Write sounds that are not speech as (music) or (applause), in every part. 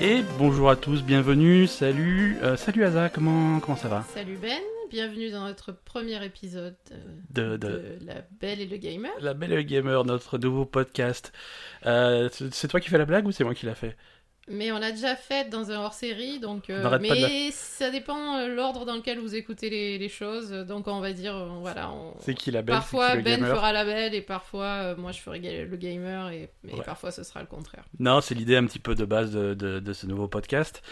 Et bonjour à tous, bienvenue, salut, euh, salut Aza, comment, comment ça va? Salut Ben, bienvenue dans notre premier épisode de, euh, de... La Belle et le Gamer. La Belle et le Gamer, notre nouveau podcast. Euh, c'est toi qui fais la blague ou c'est moi qui l'a fait mais on l'a déjà fait dans un hors-série, donc. Euh, mais ça dépend euh, l'ordre dans lequel vous écoutez les, les, choses. Donc on va dire, euh, voilà. On... C'est qui la belle Parfois qui Ben fera la belle et parfois moi je ferai le gamer et, parfois ce sera le contraire. Non, c'est l'idée un petit peu de base de, de, de ce nouveau podcast.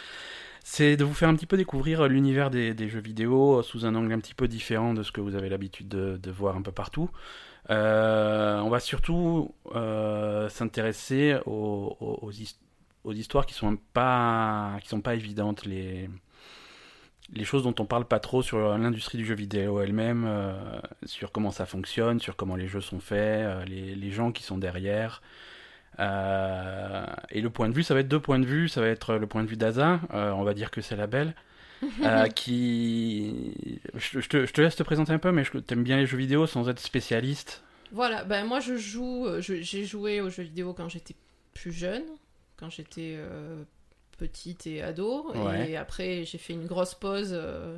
C'est de vous faire un petit peu découvrir l'univers des, des, jeux vidéo sous un angle un petit peu différent de ce que vous avez l'habitude de, de, voir un peu partout. Euh, on va surtout euh, s'intéresser aux, aux, aux, aux histoires qui sont pas qui sont pas évidentes les les choses dont on parle pas trop sur l'industrie du jeu vidéo elle-même euh, sur comment ça fonctionne sur comment les jeux sont faits euh, les, les, gens qui sont derrière. Euh, et le point de vue ça va être deux points de vue. Ça va être le point de vue d'Aza on va dire que c'est la belle (laughs) qui je, je, te, je, te, laisse te présenter un peu mais je t'aime bien les jeux vidéo sans être spécialiste. Voilà ben moi je joue j'ai joué aux jeux vidéo quand j'étais plus jeune quand j'étais euh, petite et ado. Ouais. Et après, j'ai fait une grosse pause. Euh,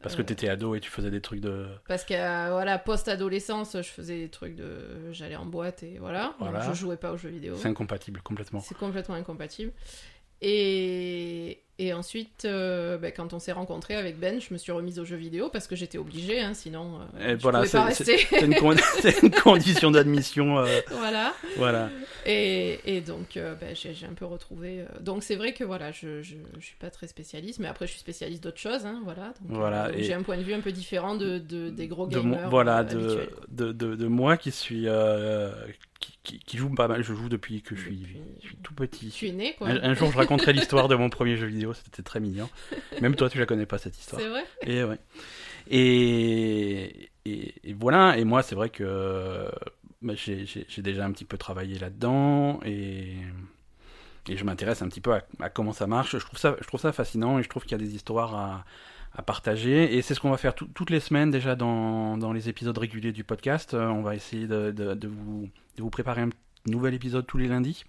parce que tu étais ado et tu faisais des trucs de. Parce que, euh, voilà, post-adolescence, je faisais des trucs de. J'allais en boîte et voilà. voilà. Donc, je jouais pas aux jeux vidéo. C'est incompatible, complètement. C'est complètement incompatible. Et, et ensuite, euh, ben, quand on s'est rencontré avec Ben, je me suis remise aux jeux vidéo parce que j'étais obligée, hein, sinon euh, je voilà, pouvais pas rester. C'est une, con (laughs) une, condition d'admission. Euh... Voilà. voilà. Et, et donc, euh, ben, j'ai un peu retrouvé. Donc, c'est vrai que voilà, je, je, je, suis pas très spécialiste, mais après, je suis spécialiste d'autres choses. Hein, voilà. voilà J'ai un point de vue un peu différent de, de des gros gamers. Voilà, de, de, de, moi qui suis qui, qui, qui, joue pas mal. Je joue depuis que je suis, depuis... je suis tout petit. Tu es né, quoi. Un, un jour, je raconterai l'histoire de mon premier jeu vidéo. C'était très mignon. Même toi, tu la connais pas cette histoire. C'est vrai? Et ouais. Et, et, et voilà. Et moi, c'est vrai que bah, j'ai déjà un petit peu travaillé là-dedans et et je m'intéresse un petit peu à, à, comment ça marche. Je trouve ça, je trouve ça fascinant et je trouve qu'il y a des histoires à, à partager. Et c'est ce qu'on va faire tout, toutes les semaines déjà dans, dans, les épisodes réguliers du podcast. Euh, on va essayer de, de, de, vous, de vous préparer un nouvel épisode tous les lundis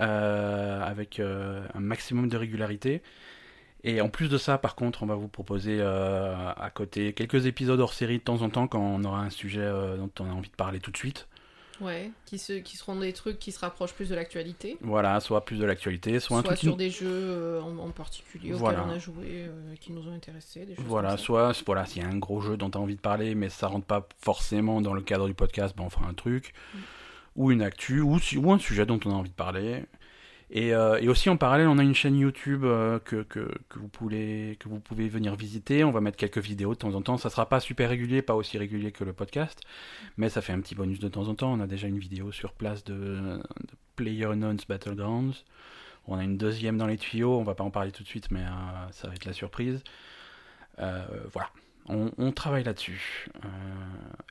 euh, avec euh, un maximum de régularité. Et en plus de ça, par contre, on va vous proposer euh, à côté quelques épisodes hors série de temps en temps quand on aura un sujet dont on a envie de parler tout de suite. Ouais, qui, se, qui seront des trucs qui se rapprochent plus de l'actualité. Voilà, soit plus de l'actualité, soit, soit un sur des jeux euh, en, en, particulier voilà. auxquels on a joué, euh, qui nous ont intéressés. Des voilà, soit voilà, s'il y a un gros jeu dont tu as envie de parler, mais ça rentre pas forcément dans le cadre du podcast, ben on fera un truc. Mm. Ou une actu, ou, ou, un sujet dont on a envie de parler. Et, euh, et, aussi en parallèle, on a une chaîne YouTube euh, que, vous pouvez, venir visiter. On va mettre quelques vidéos de temps en temps. Ça sera pas super régulier, pas aussi régulier que le podcast, mais ça fait un petit bonus de temps en temps. On a déjà une vidéo sur place de, de PlayerUnknown's Battlegrounds. On a une deuxième dans les tuyaux. On va pas en parler tout de suite, mais euh, ça va être la surprise. Voilà, on, travaille là-dessus.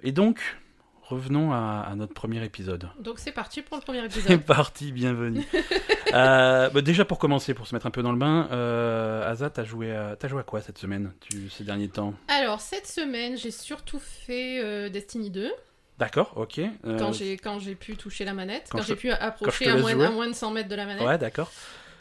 Et donc, revenons à, à, notre premier épisode. Donc c'est parti pour le premier (laughs) épisode. C'est parti, bienvenue. (laughs) euh, bah déjà pour commencer, pour se mettre un peu dans le bain, euh, Aza, t'as joué, à, as joué à quoi cette semaine, tu, ces derniers temps? Alors cette semaine, j'ai surtout fait euh, Destiny 2. D'accord, ok. Euh... Quand j'ai quand j'ai pu toucher la manette, quand, quand j'ai pu approcher à moins, à moins de 100 mètres de la manette. Ouais, d'accord.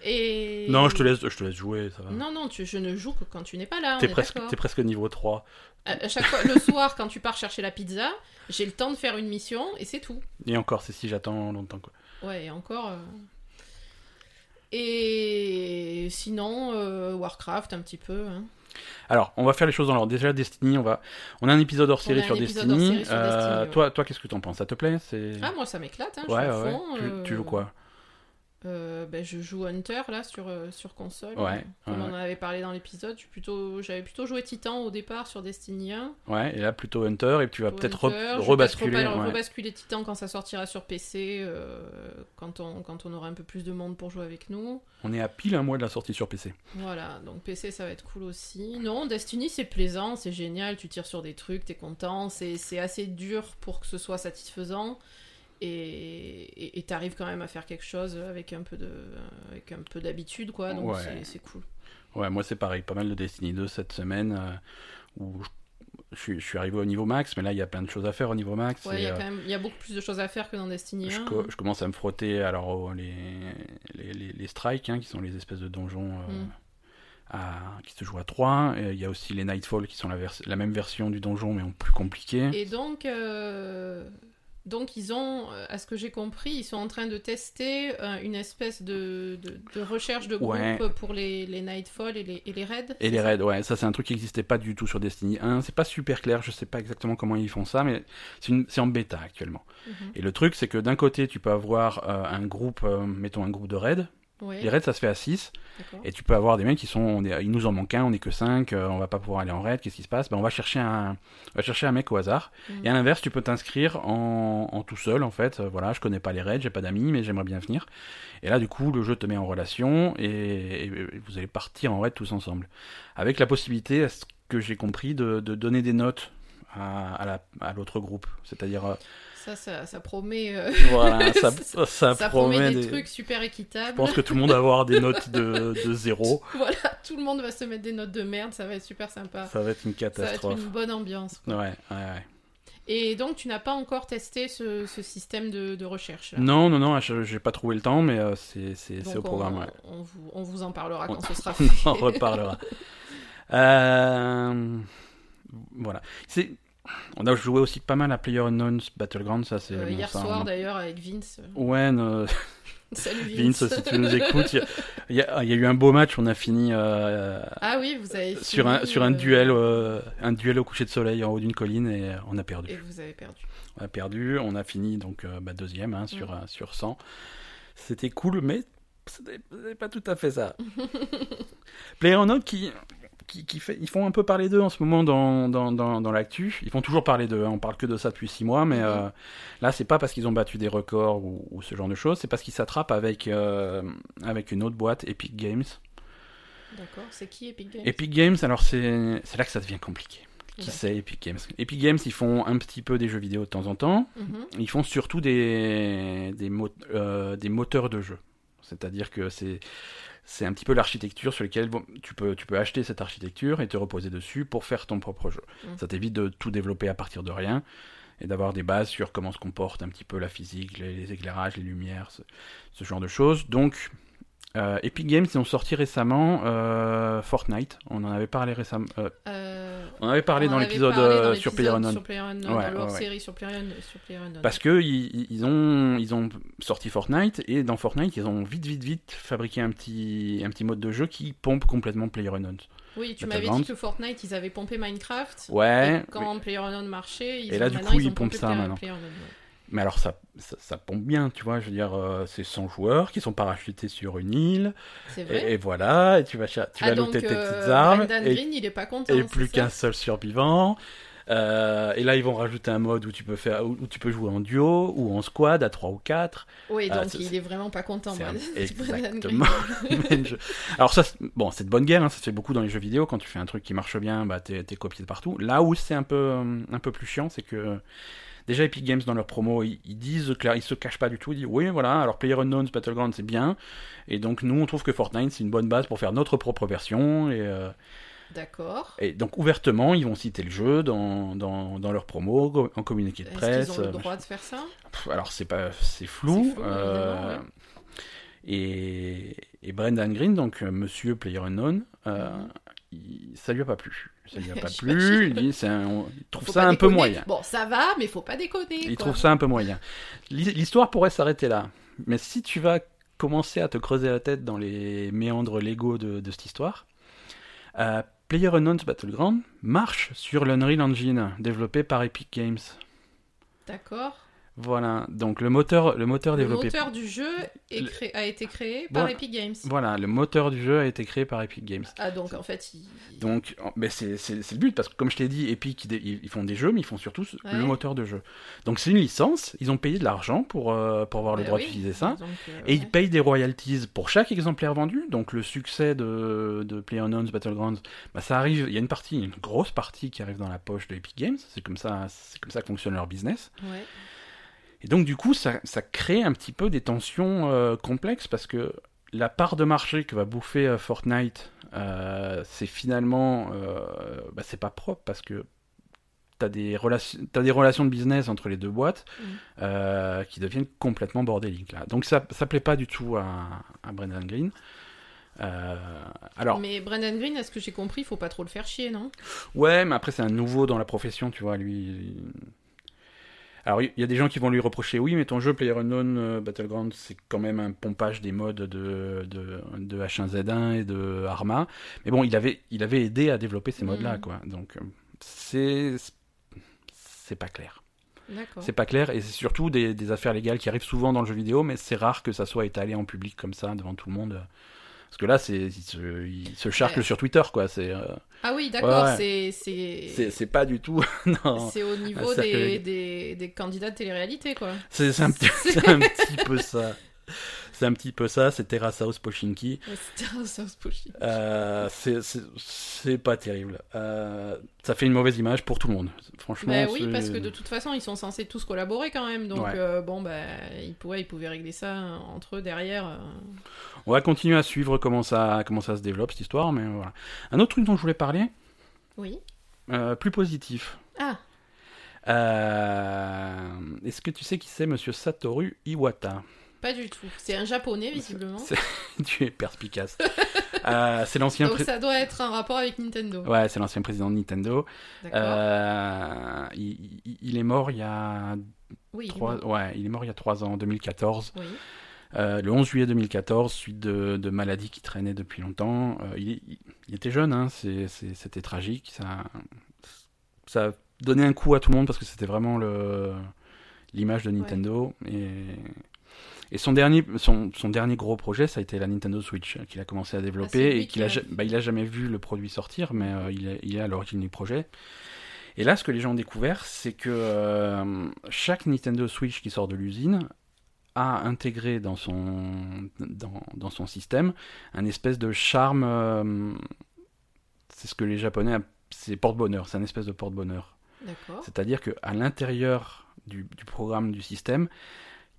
Et... Non, je te laisse, je te laisse jouer, ça va. Non, non, tu, je ne joue que quand tu n'es pas là. T'es presque, es presque niveau 3. À, à chaque fois, le soir, quand tu pars chercher la pizza, j'ai le temps de faire une mission et c'est tout. Et encore, c'est si j'attends longtemps, quoi. Ouais, et encore. Euh... Et sinon, euh, Warcraft, un petit peu. Hein. Alors, on va faire les choses dans l'ordre. Déjà, Destiny, on va, on a un épisode hors série sur Destiny. Série sur euh, Destiny ouais. Toi, toi, qu'est-ce que t'en penses? Ça te plaît? Ah, moi, ça m'éclate. Hein, ouais, je ouais. Fond, tu, tu, joues quoi? Euh, ben, je joue Hunter là sur, euh, sur console. Ouais. Comme ouais. on en avait parlé dans l'épisode, plutôt... j'avais plutôt joué Titan au départ sur Destiny 1. Ouais, et là plutôt Hunter, et tu vas peut-être re rebasculer. Peut ouais. rebasculer Titan quand ça sortira sur PC, euh, quand, on, quand on aura un peu plus de monde pour jouer avec nous. On est à pile un mois de la sortie sur PC. Voilà, donc PC ça va être cool aussi. Non, Destiny c'est plaisant, c'est génial, tu tires sur des trucs, t'es content, c'est assez dur pour que ce soit satisfaisant et t'arrives quand même à faire quelque chose avec un peu de avec un peu d'habitude quoi donc ouais. c'est cool ouais moi c'est pareil pas mal de Destiny 2 cette semaine euh, où je suis, je suis arrivé au niveau max, mais là il y a plein de choses à faire au niveau max. Ouais, il y, a euh, quand même- il y a beaucoup plus de choses à faire que dans Destiny 1. je, co- je commence à me frotter alors aux- les, les, les, les strikes, hein, qui sont les espèces de donjons euh, Mm. à- qui se jouent à 3. Il y a aussi les Nightfall qui sont la, même version du donjon mais en plus compliqué. Et donc, euh, donc ils ont, euh, à ce que j'ai compris, ils sont en train de tester euh, une espèce de, de, de recherche de groupe Ouais. pour les, les Nightfall et les, et les raids. Et les raids, ouais, ça c'est un truc qui n'existait pas du tout sur Destiny 1. C'est pas super clair, je sais pas exactement comment ils font ça, mais c'est en bêta actuellement. Mhm. Et le truc, c'est que d'un côté, tu peux avoir euh, un groupe, euh, mettons un groupe de raids. Ouais, Les raids, ça se fait à 6. d'accord. Et tu peux avoir des mecs qui sont, on est- il nous en manque un, on est que 5, on va pas pouvoir aller en raid, qu'est-ce qui se passe? Ben, on, va chercher un, on va chercher un mec au hasard. Mhm. Et à l'inverse, tu peux t'inscrire en, en tout seul, en fait. Euh, Voilà, je connais pas les raids, j'ai pas d'amis, mais j'aimerais bien venir. Et là, du coup, le jeu te met en relation et, et vous allez partir en raid tous ensemble. Avec la possibilité, à ce que j'ai compris, de, de donner des notes à, à la- à l'autre groupe. C'est-à-dire, euh, Ça, ça, ça promet, euh, (laughs) voilà, (laughs) ça, Ça- ça, ça promet promet des, des- trucs super Je équitables. pense que tout le monde va avoir des notes de, de zéro. (laughs) Voilà, tout le monde va se mettre des notes de merde, ça va être super sympa. Ça va être une Ça va être catastrophe. une bonne ambiance. quoi. Ouais, ouais, ouais. Et donc, tu n'as pas encore testé ce, ce système de, de recherche. là? Non, non, non, je- j'ai pas trouvé le temps, mais euh, c'est au programme. on, ouais. on vous, on vous en parlera On- quand ce sera On fait. en reparlera. Euh, Voilà. C'est. On a joué aussi pas mal à PlayerUnknown's Battleground, ça c'est. Euh, bon, hier ça, soir on- d'ailleurs avec Vince. Ouais, (laughs) (laughs) Salut Vince, si tu nous écoutes, il y a- y, y eu un beau match, on a fini euh, Ah oui, vous avez sur un sur un euh, duel, euh, un duel au coucher de soleil en haut d'une colline et on a perdu. Et vous avez perdu. On a perdu, on a fini donc bah, deuxième hein, sur, Mm. sur 100. C'était cool, mais c'était pas tout à fait ça. (laughs) PlayerUnknown qui, qui, qui fait, ils font un peu parler d'eux en ce moment dans, dans, dans, dans l'actu. Ils font toujours parler d'eux, hein. on parle que de ça depuis 6 mois, mais Mhm. euh, là c'est pas parce qu'ils ont battu des records ou, ou ce genre de choses, c'est parce qu'ils s'attrapent avec, euh, avec une autre boîte, Epic Games. D'accord. C'est qui Epic Games? Epic Games, alors c'est c'est là que ça devient compliqué. Qui Ouais. c'est Epic Games? Epic Games, ils font un petit peu des jeux vidéo de temps en temps. Mhm. Ils font surtout des, des, mo- euh, des moteurs de jeu. C'est-à-dire que c'est c'est un petit peu l'architecture sur laquelle bon, tu, peux, tu peux acheter cette architecture et te reposer dessus pour faire ton propre jeu. Mm. Ça t'évite de tout développer à partir de rien et d'avoir des bases sur comment se comporte un petit peu la physique, les, les éclairages, les lumières, ce, ce genre de choses. Donc, euh, Epic Games, ils ont sorti récemment euh, Fortnite. On en avait parlé récemment. euh, Euh, on en avait parlé on dans l'épisode sur PlayerUnknown. Sur PlayerUnknown, Ouais, série sur PlayerUnknown. Parce que ils, ils ont ils ont sorti Fortnite et dans Fortnite ils ont vite vite vite fabriqué un petit un petit mode de jeu qui pompe complètement PlayerUnknown. Oui, tu m'avais dit que Fortnite, ils avaient pompé Minecraft. Ouais. Et quand PlayerUnknown marchait, ils Et là, du coup, ils pompent ça, maintenant. Mais alors ça, ça ça pompe bien, tu vois. Je veux dire, euh, c'est 100 joueurs qui sont parachutés sur une île C'est vrai. et, et voilà. Et tu vas tu ah, vas donc, looter tes euh, petites armes et, Green, il est pas content. et c'est plus qu'un seul survivant. Euh, et là, ils vont rajouter un mode où tu peux faire, où tu peux jouer en duo ou en squad à 3 ou 4. Oui, Ah, donc il est vraiment pas content. moi, un- (laughs) (laughs) exactement. (laughs) Jeu. Alors ça, bon, c'est de bonne guerre, hein, ça se fait beaucoup dans les jeux vidéo. Quand tu fais un truc qui marche bien, bah t'es copié de partout. Là où c'est un peu, euh, un peu plus chiant, c'est que euh, déjà Epic Games dans leur promo, ils, ils disent clair, ils se cachent pas du tout. Ils disent oui, voilà. Alors PlayerUnknown's Battleground c'est bien, et donc nous on trouve que Fortnite c'est une bonne base pour faire notre propre version. Et, euh, D'accord. et donc ouvertement, ils vont citer le jeu dans, dans, dans leur promo, en communiqué de Est-ce presse. qu'ils ont le euh, droit de faire ça? Alors c'est pas, c'est flou. Euh, ouais. et, et Brendan Green, donc euh, Monsieur PlayerUnknown, euh, Mhm. il- ça lui a pas plu. Ça lui a (laughs) pas plu. Il, dit, c'est un- on- il trouve Faut ça un peu moyen. Bon, ça va, mais faut pas déconner. Il quoi. trouve ça un peu moyen. L'hi- L'histoire pourrait s'arrêter là, mais si tu vas commencer à te creuser la tête dans les méandres légaux de, de cette histoire, euh, PlayerUnknown's Battleground marche sur l'Unreal Engine développé par Epic Games. D'accord. Voilà, donc le moteur, le moteur Le développé moteur du jeu est Le- a été créé par Voilà. Epic Games. Voilà, le moteur du jeu a été créé par Epic Games. Ah, donc en fait, il... Donc, en- mais c'est le but, parce que comme je t'ai dit, Epic, ils, ils- font des jeux, mais ils font surtout Ouais. le moteur de jeu. Donc c'est une licence, ils ont payé de l'argent pour, euh, pour avoir le Bah droit oui, d'utiliser ça. donc, euh, Et ils payent des royalties pour chaque exemplaire vendu. Donc le succès de, de PlayerUnknown's Battlegrounds, bah, ça arrive, il y a une partie, une grosse partie qui arrive dans la poche de Epic Games. C'est comme ça, comme ça que fonctionne leur business. Ouais. Et donc, du coup, ça, ça crée un petit peu des tensions euh, complexes parce que la part de marché que va bouffer euh, Fortnite, euh, c'est finalement. bah, c'est pas propre parce que t'as des relations, des relations de business entre les deux boîtes Mm. qui deviennent complètement bordéliques là. Donc ça, ça plaît pas du tout à, à Brendan Green. Euh, alors, Mais Brendan Green, à ce que j'ai compris, il faut pas trop le faire chier, non? Ouais, mais après c'est un nouveau dans la profession, tu vois, lui. Alors il y a des gens qui vont lui reprocher, oui, mais ton jeu PlayerUnknown euh, Battleground, c'est quand même un pompage des modes de, de, de H1Z1 et de Arma. Mais bon, il avait, il avait aidé à développer ces modes-là, Mm. quoi. Donc euh, c'est, c'est pas clair. D'accord. C'est pas clair et c'est surtout des, des affaires légales qui arrivent souvent dans le jeu vidéo, mais c'est rare que ça soit étalé en public comme ça devant tout le monde. Parce que là, c'est, il se, il se charcle Ouais. sur Twitter, quoi. C'est, euh, Ah oui, d'accord, Ouais, c'est c'est pas du tout. (laughs) c'est au niveau des, des, des candidats de télé-réalité, quoi. C'est, un petit, (laughs) un petit peu ça. C'est un petit peu ça. C'est Pochinki. (laughs) Ouais, un South Pushy. Euh, c'est, pas terrible. Euh, ça fait une mauvaise image pour tout le monde. Franchement. Bah oui, parce que de toute façon, ils sont censés tous collaborer quand même. Donc, Ouais. euh, bon, bah, ils pouvaient, ils pouvaient régler ça entre eux derrière. On va continuer à suivre comment ça, comment ça se développe cette histoire, mais voilà. Un autre truc dont je voulais parler, Oui. plus positif. Ah, Est-ce que tu sais qui c'est, Monsieur Satoru Iwata? Pas du tout. C'est un japonais, visiblement. (laughs) Tu es perspicace. Euh, c'est l'ancien, Donc, pré- ça doit être un rapport avec Nintendo. ouais, c'est l'ancien président de Nintendo. D'accord. Euh, il, est mort il y a oui, trois, bon. ouais, il est mort il y a trois ans, en 2014. oui. Euh, le 11 juillet 2014, suite de, de maladies qui traînaient depuis longtemps. Euh, il, il- il était jeune, hein, c'était tragique. Ça, ça a donné un coup à tout le monde parce que c'était vraiment l'image de Nintendo. Et, et son, dernier, son, son dernier gros projet, ça a été la Nintendo Switch qu'il a commencé à Ah, développer et qu'il qui a, bah, il a jamais vu le produit sortir, mais euh, il, est, il est à l'origine du projet. Et là, ce que les gens ont découvert, c'est que euh, chaque Nintendo Switch qui sort de l'usine a intégré dans son, dans, dans son système un espèce de charme. euh, c'est ce que les Japonais c'est porte-bonheur, c'est un espèce de porte-bonheur. D'accord. C'est-à-dire qu'à l'intérieur du, du programme du système,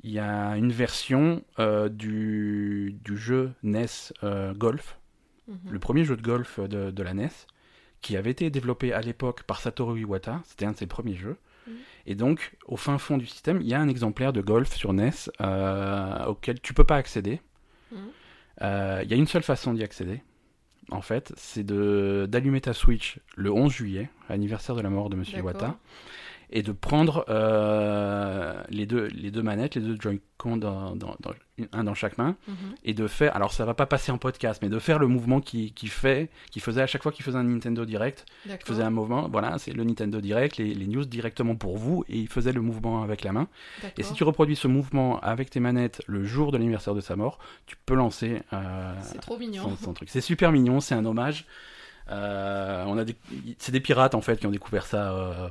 il y a une version euh, du, du jeu NES euh, Golf, Mhm. le premier jeu de golf de, de la NES, qui avait été développé à l'époque par Satoru Iwata, c'était un de ses premiers jeux. Mhm. Et donc, au fin fond du système, il y a un exemplaire de golf sur NES euh, auquel tu peux pas accéder. Mhm. Il y a une seule façon d'y accéder, en fait, c'est d'allumer ta Switch le 11 juillet, anniversaire de la mort de Monsieur. Iwata, et de prendre euh, les, deux, les deux manettes, les deux Joy-Con, dans, dans- dans- un dans chaque main, Mhm. et de faire, alors ça va pas passer en podcast, mais de faire le mouvement qui, qui fait, qui faisait à chaque fois qu'il faisait un Nintendo Direct, il faisait un mouvement, voilà, c'est le Nintendo Direct, les, les news directement pour vous, et il faisait le mouvement avec la main. Et si tu reproduis ce mouvement avec tes manettes le jour de l'anniversaire de sa mort, tu peux lancer euh, C'est trop mignon. son, son truc. C'est super mignon, c'est un hommage. Euh, on a. C'est des pirates en fait qui ont découvert ça. euh,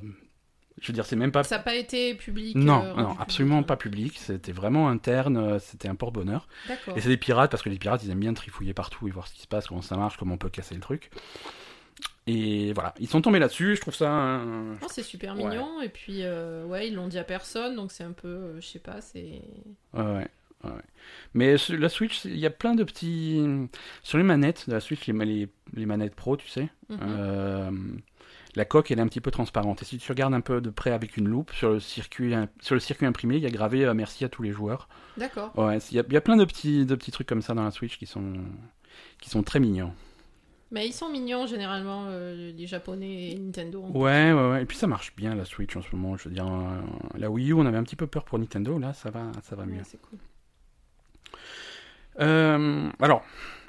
Je veux dire, c'est même pas. Ça n'a pas été public. Non, euh, non, absolument public. pas public. C'était vraiment interne. euh, C'était un porte-bonheur. D'accord. Et c'est des pirates parce que les pirates ils aiment bien trifouiller partout et voir ce qui se passe, comment ça marche, comment on peut casser le truc. Et voilà, ils sont tombés là-dessus. Je trouve ça. un- Oh, c'est super Ouais. mignon. Et puis, euh, ouais, ils l'ont dit à personne. Donc, c'est un peu, euh, je sais pas, c'est. Ouais, ouais. Mais sur la Switch, il y a plein de petits. Sur les manettes de la Switch, les, les, les manettes pro, tu sais, Mhm. euh, la coque elle est un petit peu transparente. Et si tu regardes un peu de près avec une loupe, sur le circuit, sur le circuit imprimé, il y a gravé euh, merci à tous les joueurs. D'accord. Ouais, il y a, il y a plein de petits, de petits trucs comme ça dans la Switch qui sont, qui sont très mignons. Mais ils sont mignons, généralement, euh, les Japonais et Nintendo. Ouais, ouais, ouais. Et puis ça marche bien la Switch en ce moment. Je veux dire, euh, la Wii U, on avait un petit peu peur pour Nintendo. Là, ça va, ça va mieux. Ouais, c'est cool. Euh, alors,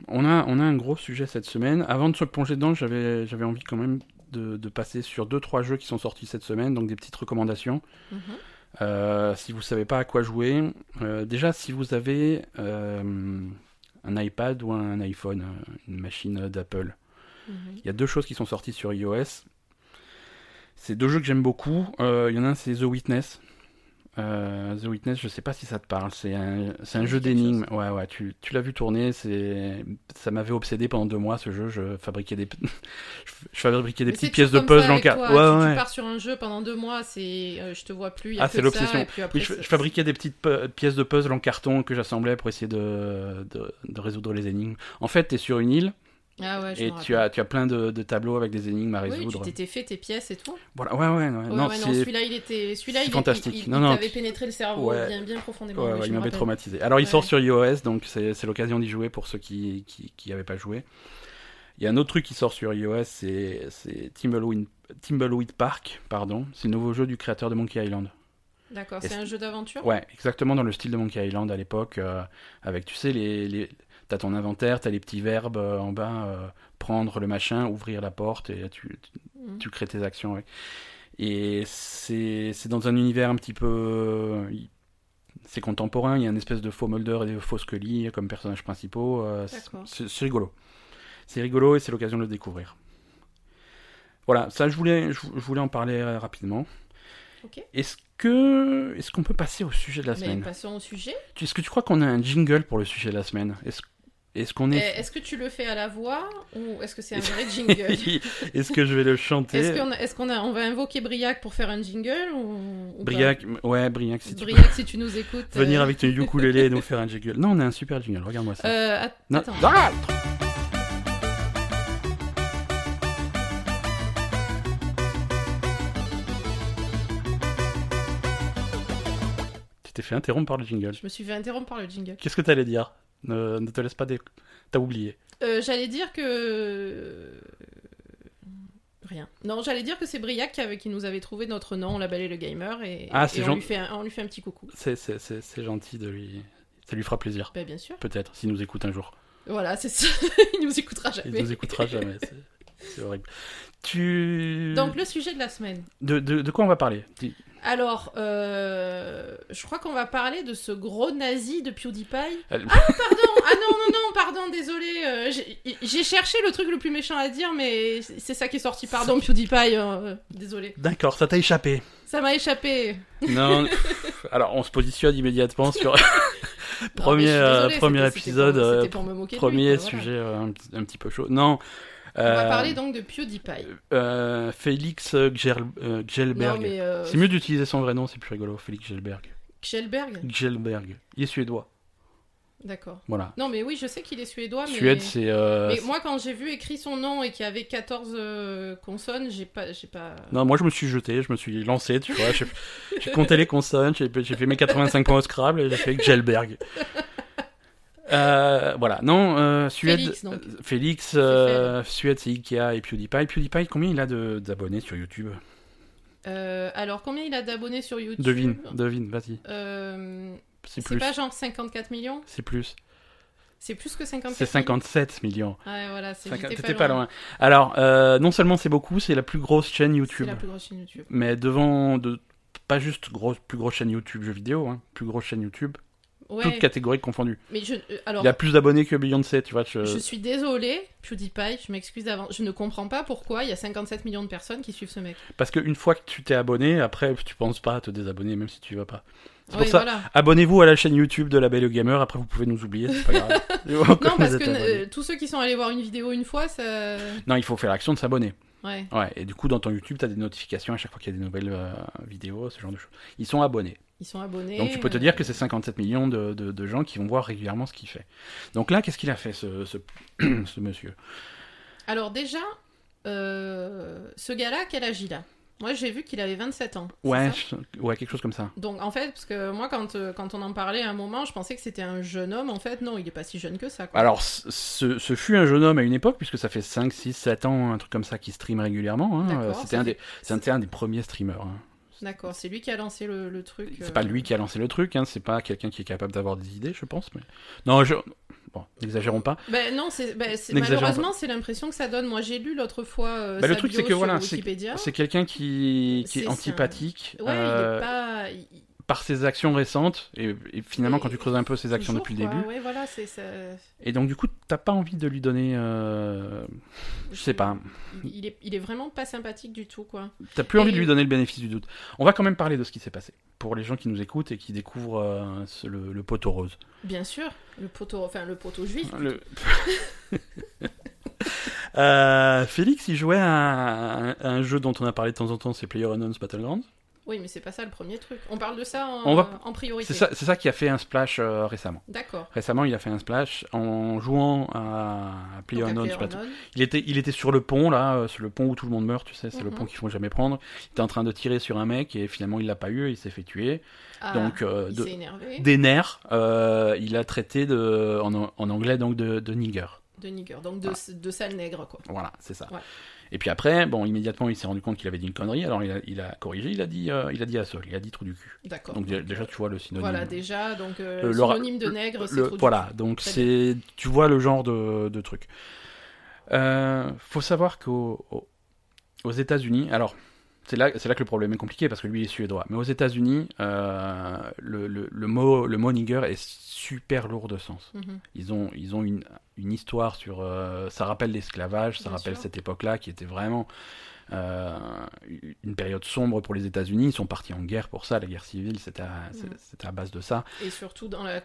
on a, on a un gros sujet cette semaine. Avant de se plonger dedans, j'avais, j'avais envie quand même de, de passer sur deux trois jeux qui sont sortis cette semaine, donc des petites recommandations. Mhm. Euh, si vous savez pas à quoi jouer, euh, déjà si vous avez euh, un iPad ou un iPhone, une machine d'Apple, Mhm. il y a deux choses qui sont sorties sur iOS. C'est deux jeux que j'aime beaucoup. Il y en a un, c'est The Witness. Euh, The Witness, je sais pas si ça te parle. C'est un, c'est un jeu d'énigmes. Ouais, ouais, tu, tu l'as vu tourner. C'est, ça m'avait obsédé pendant deux mois ce jeu. Je fabriquais des, (laughs) je fabriquais des Mais petites pièces de puzzle en toi. Ouais, tu, ouais. tu pars sur un jeu pendant deux mois, c'est, euh, je te vois plus. y a Ah, c'est l'obsession. Oui, je, je fabriquais des petites pièces de puzzle en carton que j'assemblais pour essayer de, de, de résoudre les énigmes. En fait, tu es sur une île Ah ouais, je Et tu as, tu as plein de, de tableaux avec des énigmes à rappelle. Oui, tu résoudre. t'étais fait tes pièces et tout. Voilà, ouais, ouais, non, ouais, non, celui-là, il était, celui-là, il, fantastique. il, il, Non, il non, t'avait pénétré le cerveau Ouais. bien, bien profondément. Ouais, il m'avait traumatisé. Alors, il sort sur iOS, donc c'est l'occasion d'y jouer pour ceux qui qui n'avaient pas joué. Il y a un autre truc qui sort sur iOS, c'est Timbleweed, Timbleweed Park, pardon. C'est le nouveau jeu du créateur de Monkey Island. D'accord, c'est un jeu d'aventure? Ouais, exactement dans le style de Monkey Island à l'époque, euh, avec, tu sais, les, les... t'as ton inventaire, t'as les petits verbes euh, en bas, euh, prendre le machin, ouvrir la porte, et tu, tu, Mhm. tu crées tes actions, ouais. Et c'est dans un univers un petit peu... euh, C'est contemporain, il y a une espèce de faux Mulder et de faux Scully comme personnages principaux. euh, c'est- rigolo. C'est rigolo et c'est l'occasion de le découvrir. Voilà, ça je voulais, je, je voulais en parler rapidement. Est-ce que est-ce qu'on peut passer au sujet de la Mais semaine? passons au sujet. tu- Est-ce que tu crois qu'on a un jingle pour le sujet de la semaine? Est-ce est qu'on Eh, est... Est-ce que tu le fais à la voix ou est-ce que c'est un vrai (laughs) jingle Est-ce que je vais le chanter Est-ce qu'on est-ce qu'on a, on va invoquer Briac pour faire un jingle ou, Briac, ouais, Briac, si tu Briac, si tu nous écoutes. venir euh, avec ton ukulélé et nous faire un jingle. Non, on a un super jingle, regarde-moi ça. euh, att- Non. attends. Ah fait interrompre par le jingle. Je me suis fait interrompre par le jingle. Qu'est-ce que t'allais dire? Ne, ne te laisse pas... Dé... T'as oublié. Euh, j'allais dire que. Rien. Non, j'allais dire que c'est Briac qui, avait- qui nous avait trouvé notre nom, la Belle et le Gamer, et, Ah, et on, gen- lui fait un, on lui fait un petit coucou. C'est- C'est c'est- c'est gentil de lui... Ça lui fera plaisir. Ben, bien sûr. Peut-être, s'il nous écoute un jour. Voilà, c'est ça. (laughs) Il nous écoutera Il jamais. nous écoutera jamais. c'est- horrible. Tu. Donc, le sujet de la semaine. De, de, de quoi on va parler? Alors, euh, je crois qu'on va parler de ce gros nazi de PewDiePie. Elle- Pardon, ah non, non, non, pardon, désolé. euh, j'ai- cherché le truc le plus méchant à dire, mais c'est ça qui est sorti. Pardon, PewDiePie, euh, désolé. D'accord, ça t'a échappé. Ça m'a échappé. Non. (laughs) Alors, on se positionne immédiatement sur Non, (laughs) Premier, désolée, premier épisode, pour- C'était pour me moquer de lui, premier voilà. sujet un, petit- un petit peu chaud. Non. On va euh, parler donc de PewDiePie. euh, Félix euh, Gel- euh, Gjelberg. C'est mieux d'utiliser son vrai nom, c'est plus rigolo. Félix Gjelberg. Kjellberg Gjelberg. Il est suédois. D'accord. Voilà. Non, mais oui, je sais qu'il est suédois, mais. Suède, c'est. euh, Mais moi, quand j'ai vu écrit son nom et qu'il y avait 14 euh, consonnes, j'ai pas, j'ai pas. Non, moi je me suis jeté, je me suis lancé, tu vois. J'ai compté les consonnes, j'ai j'ai fait mes 85 points au Scrabble et j'ai fait Gjelberg. (laughs) Euh, voilà, non, euh, Suède. Félix, donc. euh, Félix, euh, Suède, c'est Ikea et PewDiePie. PewDiePie, combien il a d'abonnés sur YouTube? Alors, combien il a d'abonnés sur YouTube? Devine, devine, vas-y. C'est C'est pas genre 54 millions? C'est plus. C'est plus que 54 C'est 57 millions. Ouais, voilà, c'est pas loin. Alors, non seulement c'est beaucoup, c'est la plus grosse chaîne C'est YouTube. la plus grosse chaîne YouTube. Mais devant, de, pas juste grosse, plus grosse chaîne YouTube jeux vidéo, hein, plus grosse chaîne YouTube, Ouais, toutes catégories confondues. mais je. euh, alors, Il a plus d'abonnés que Beyoncé, tu vois. je- je suis désolée, PewDiePie, je m'excuse d'avance. Je ne comprends pas pourquoi il y a 57 millions de personnes qui suivent ce mec. Parce qu'une fois que tu t'es abonné, après, tu penses pas à te désabonner, même si tu y vas pas. C'est pour ça, voilà. abonnez-vous à la chaîne YouTube de la Belle Gamer, après vous pouvez nous oublier, c'est pas grave. (laughs) Non, parce que euh, tous ceux qui sont allés voir une vidéo une fois, ça. Non, il faut faire l'action de s'abonner. Ouais. Ouais, et du coup, dans ton YouTube, tu as des notifications à chaque fois qu'il y a des nouvelles euh, vidéos, ce genre de choses. Ils sont abonnés. Ils sont abonnés. Donc tu peux te euh, dire que c'est 57 millions de, de- de gens qui vont voir régulièrement ce qu'il fait. Donc là, qu'est-ce qu'il a fait, ce, ce, (clears throat) ce monsieur? Alors, déjà, euh, ce gars-là, quel âge il a? Moi, j'ai vu qu'il avait 27 ans. ouais, je- ouais, quelque chose comme ça. Donc, en fait, parce que moi, quand, euh, quand on en parlait à un moment, je pensais que c'était un jeune homme. En fait, non, il est pas si jeune que ça. Quoi. Alors, ce, fut un jeune homme à une époque, puisque ça fait 5, 6, 7 ans, un truc comme ça, qui stream régulièrement. hein. C'était un, des- un des premiers streamers. hein. D'accord, c'est lui qui a lancé le, le truc. C'est euh, pas lui qui a lancé le truc, hein, c'est pas quelqu'un qui est capable d'avoir des idées, je pense. Mais... Non, je... Bon, n'exagérons pas. Ben non, ben, malheureusement, c'est l'impression que ça donne. Moi, j'ai lu l'autre fois euh, Bah, le truc, c'est que sur voilà, c'est- Wikipédia. C'est quelqu'un qui, qui est un- antipathique Ouais, euh, il est pas. il- par ses actions récentes, et, et finalement, Et- quand tu creuses un peu ses actions toujours, depuis le quoi. début, Ouais, voilà, c'est ça. et donc du coup, t'as pas envie de lui donner. euh, Je sais pas. Il, est, il est vraiment pas sympathique du tout, quoi. T'as plus envie de lui donner le bénéfice du doute. On va quand même parler de ce qui s'est passé. Pour les gens qui nous écoutent et qui découvrent euh, le, le poteau rose. Bien sûr, le poteau, enfin le poteau juif. Le- (laughs) Euh, Félix, il jouait à un, à un jeu dont on a parlé de temps en temps, c'est PlayerUnknown's Battlegrounds. Oui, mais c'est pas ça le premier truc. On parle de ça en, On va- en priorité. C'est ça, qui a fait un splash euh, récemment. D'accord. Récemment, il a fait un splash en jouant à, à. PlayerUnknown. Il était, il était sur le pont, là, euh, sur le pont où tout le monde meurt, tu sais, c'est le Mhm. pont qu'il faut jamais prendre. Il était en train de tirer sur un mec et finalement il l'a pas eu, il s'est fait tuer. Ah, Donc, euh, il de- s'est énervé. Des nerfs, il a traité de, en, en anglais donc de, de nigger. De nigger. Donc de, de sale nègre, quoi. Voilà, c'est ça. Ouais. Et puis après, bon, immédiatement il s'est rendu compte qu'il avait dit une connerie, alors il a, il a corrigé, il a dit, euh, il a dit asshole, il a dit trou du cul. D'accord. Donc dé- déjà tu vois le synonyme. Voilà, déjà, donc euh, Le- synonyme de nègre, c'est du voilà, cul. donc c'est, tu vois le genre de, de truc. Euh, faut savoir qu'aux aux- aux États-Unis, alors c'est là, c'est là que le problème est compliqué parce que lui il est suédois, mais aux États-Unis, euh, le, le, le mot, le mot nigger est super lourd de sens. Mhm. Ils ont, ils ont une, une histoire sur. euh, ça rappelle l'esclavage, ça Bien rappelle sûr. cette époque-là qui était vraiment euh, une période sombre pour les États-Unis. Ils sont partis en guerre pour ça, la guerre civile, c'était à, Mhm. c'était à base de ça. Et surtout dans la,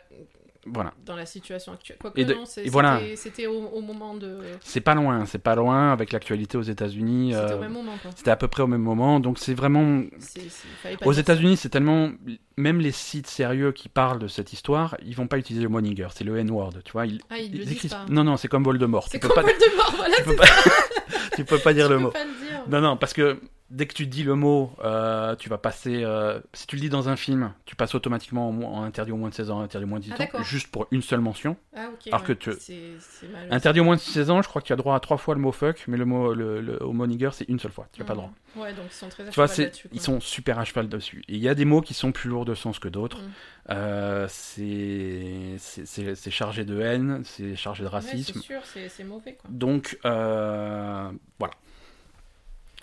Voilà. dans la situation actuelle. Quoique Et de- non, voilà. c'était c'était au, au moment de... C'est pas loin, c'est pas loin avec l'actualité aux États-Unis. C'était euh, au même moment. C'était à peu près au même moment, donc c'est vraiment. C'est- c'est- fallait pas Aux. États-Unis, c'est tellement. Même les sites sérieux qui parlent de cette histoire, ils vont pas utiliser le mot nigger, c'est le N-word, tu vois. Ils, Ah, ils le ils disent écrivent- pas. Non, non, c'est comme Voldemort. C'est comme pas... Voldemort, voilà, tu, peux c'est pas... (laughs) tu peux pas dire (laughs) tu le peux mot. pas le dire. Non, non, parce que dès que tu dis le mot, euh, tu vas passer. euh, si tu le dis dans un film, tu passes automatiquement en, interdit au moins de 16 ans, interdit au moins de 18 Ah, ans, juste pour une seule mention. Ah, ok. Alors ouais. que tu- C'est c'est mal. Interdit au moins de 16 ans, je crois que tu as droit à trois fois le mot fuck, mais le mot le, le- au mot nigger, c'est une seule fois. Tu n'as pas le droit. Ouais, donc ils sont très à Tu vois, c'est, ils sont super à cheval dessus. Et il y a des mots qui sont plus lourds de sens que d'autres. Mm. Euh, c'est, c'est, chargé de haine, c'est chargé de Ouais, racisme. c'est sûr, c'est c'est mauvais, quoi. Donc, voilà.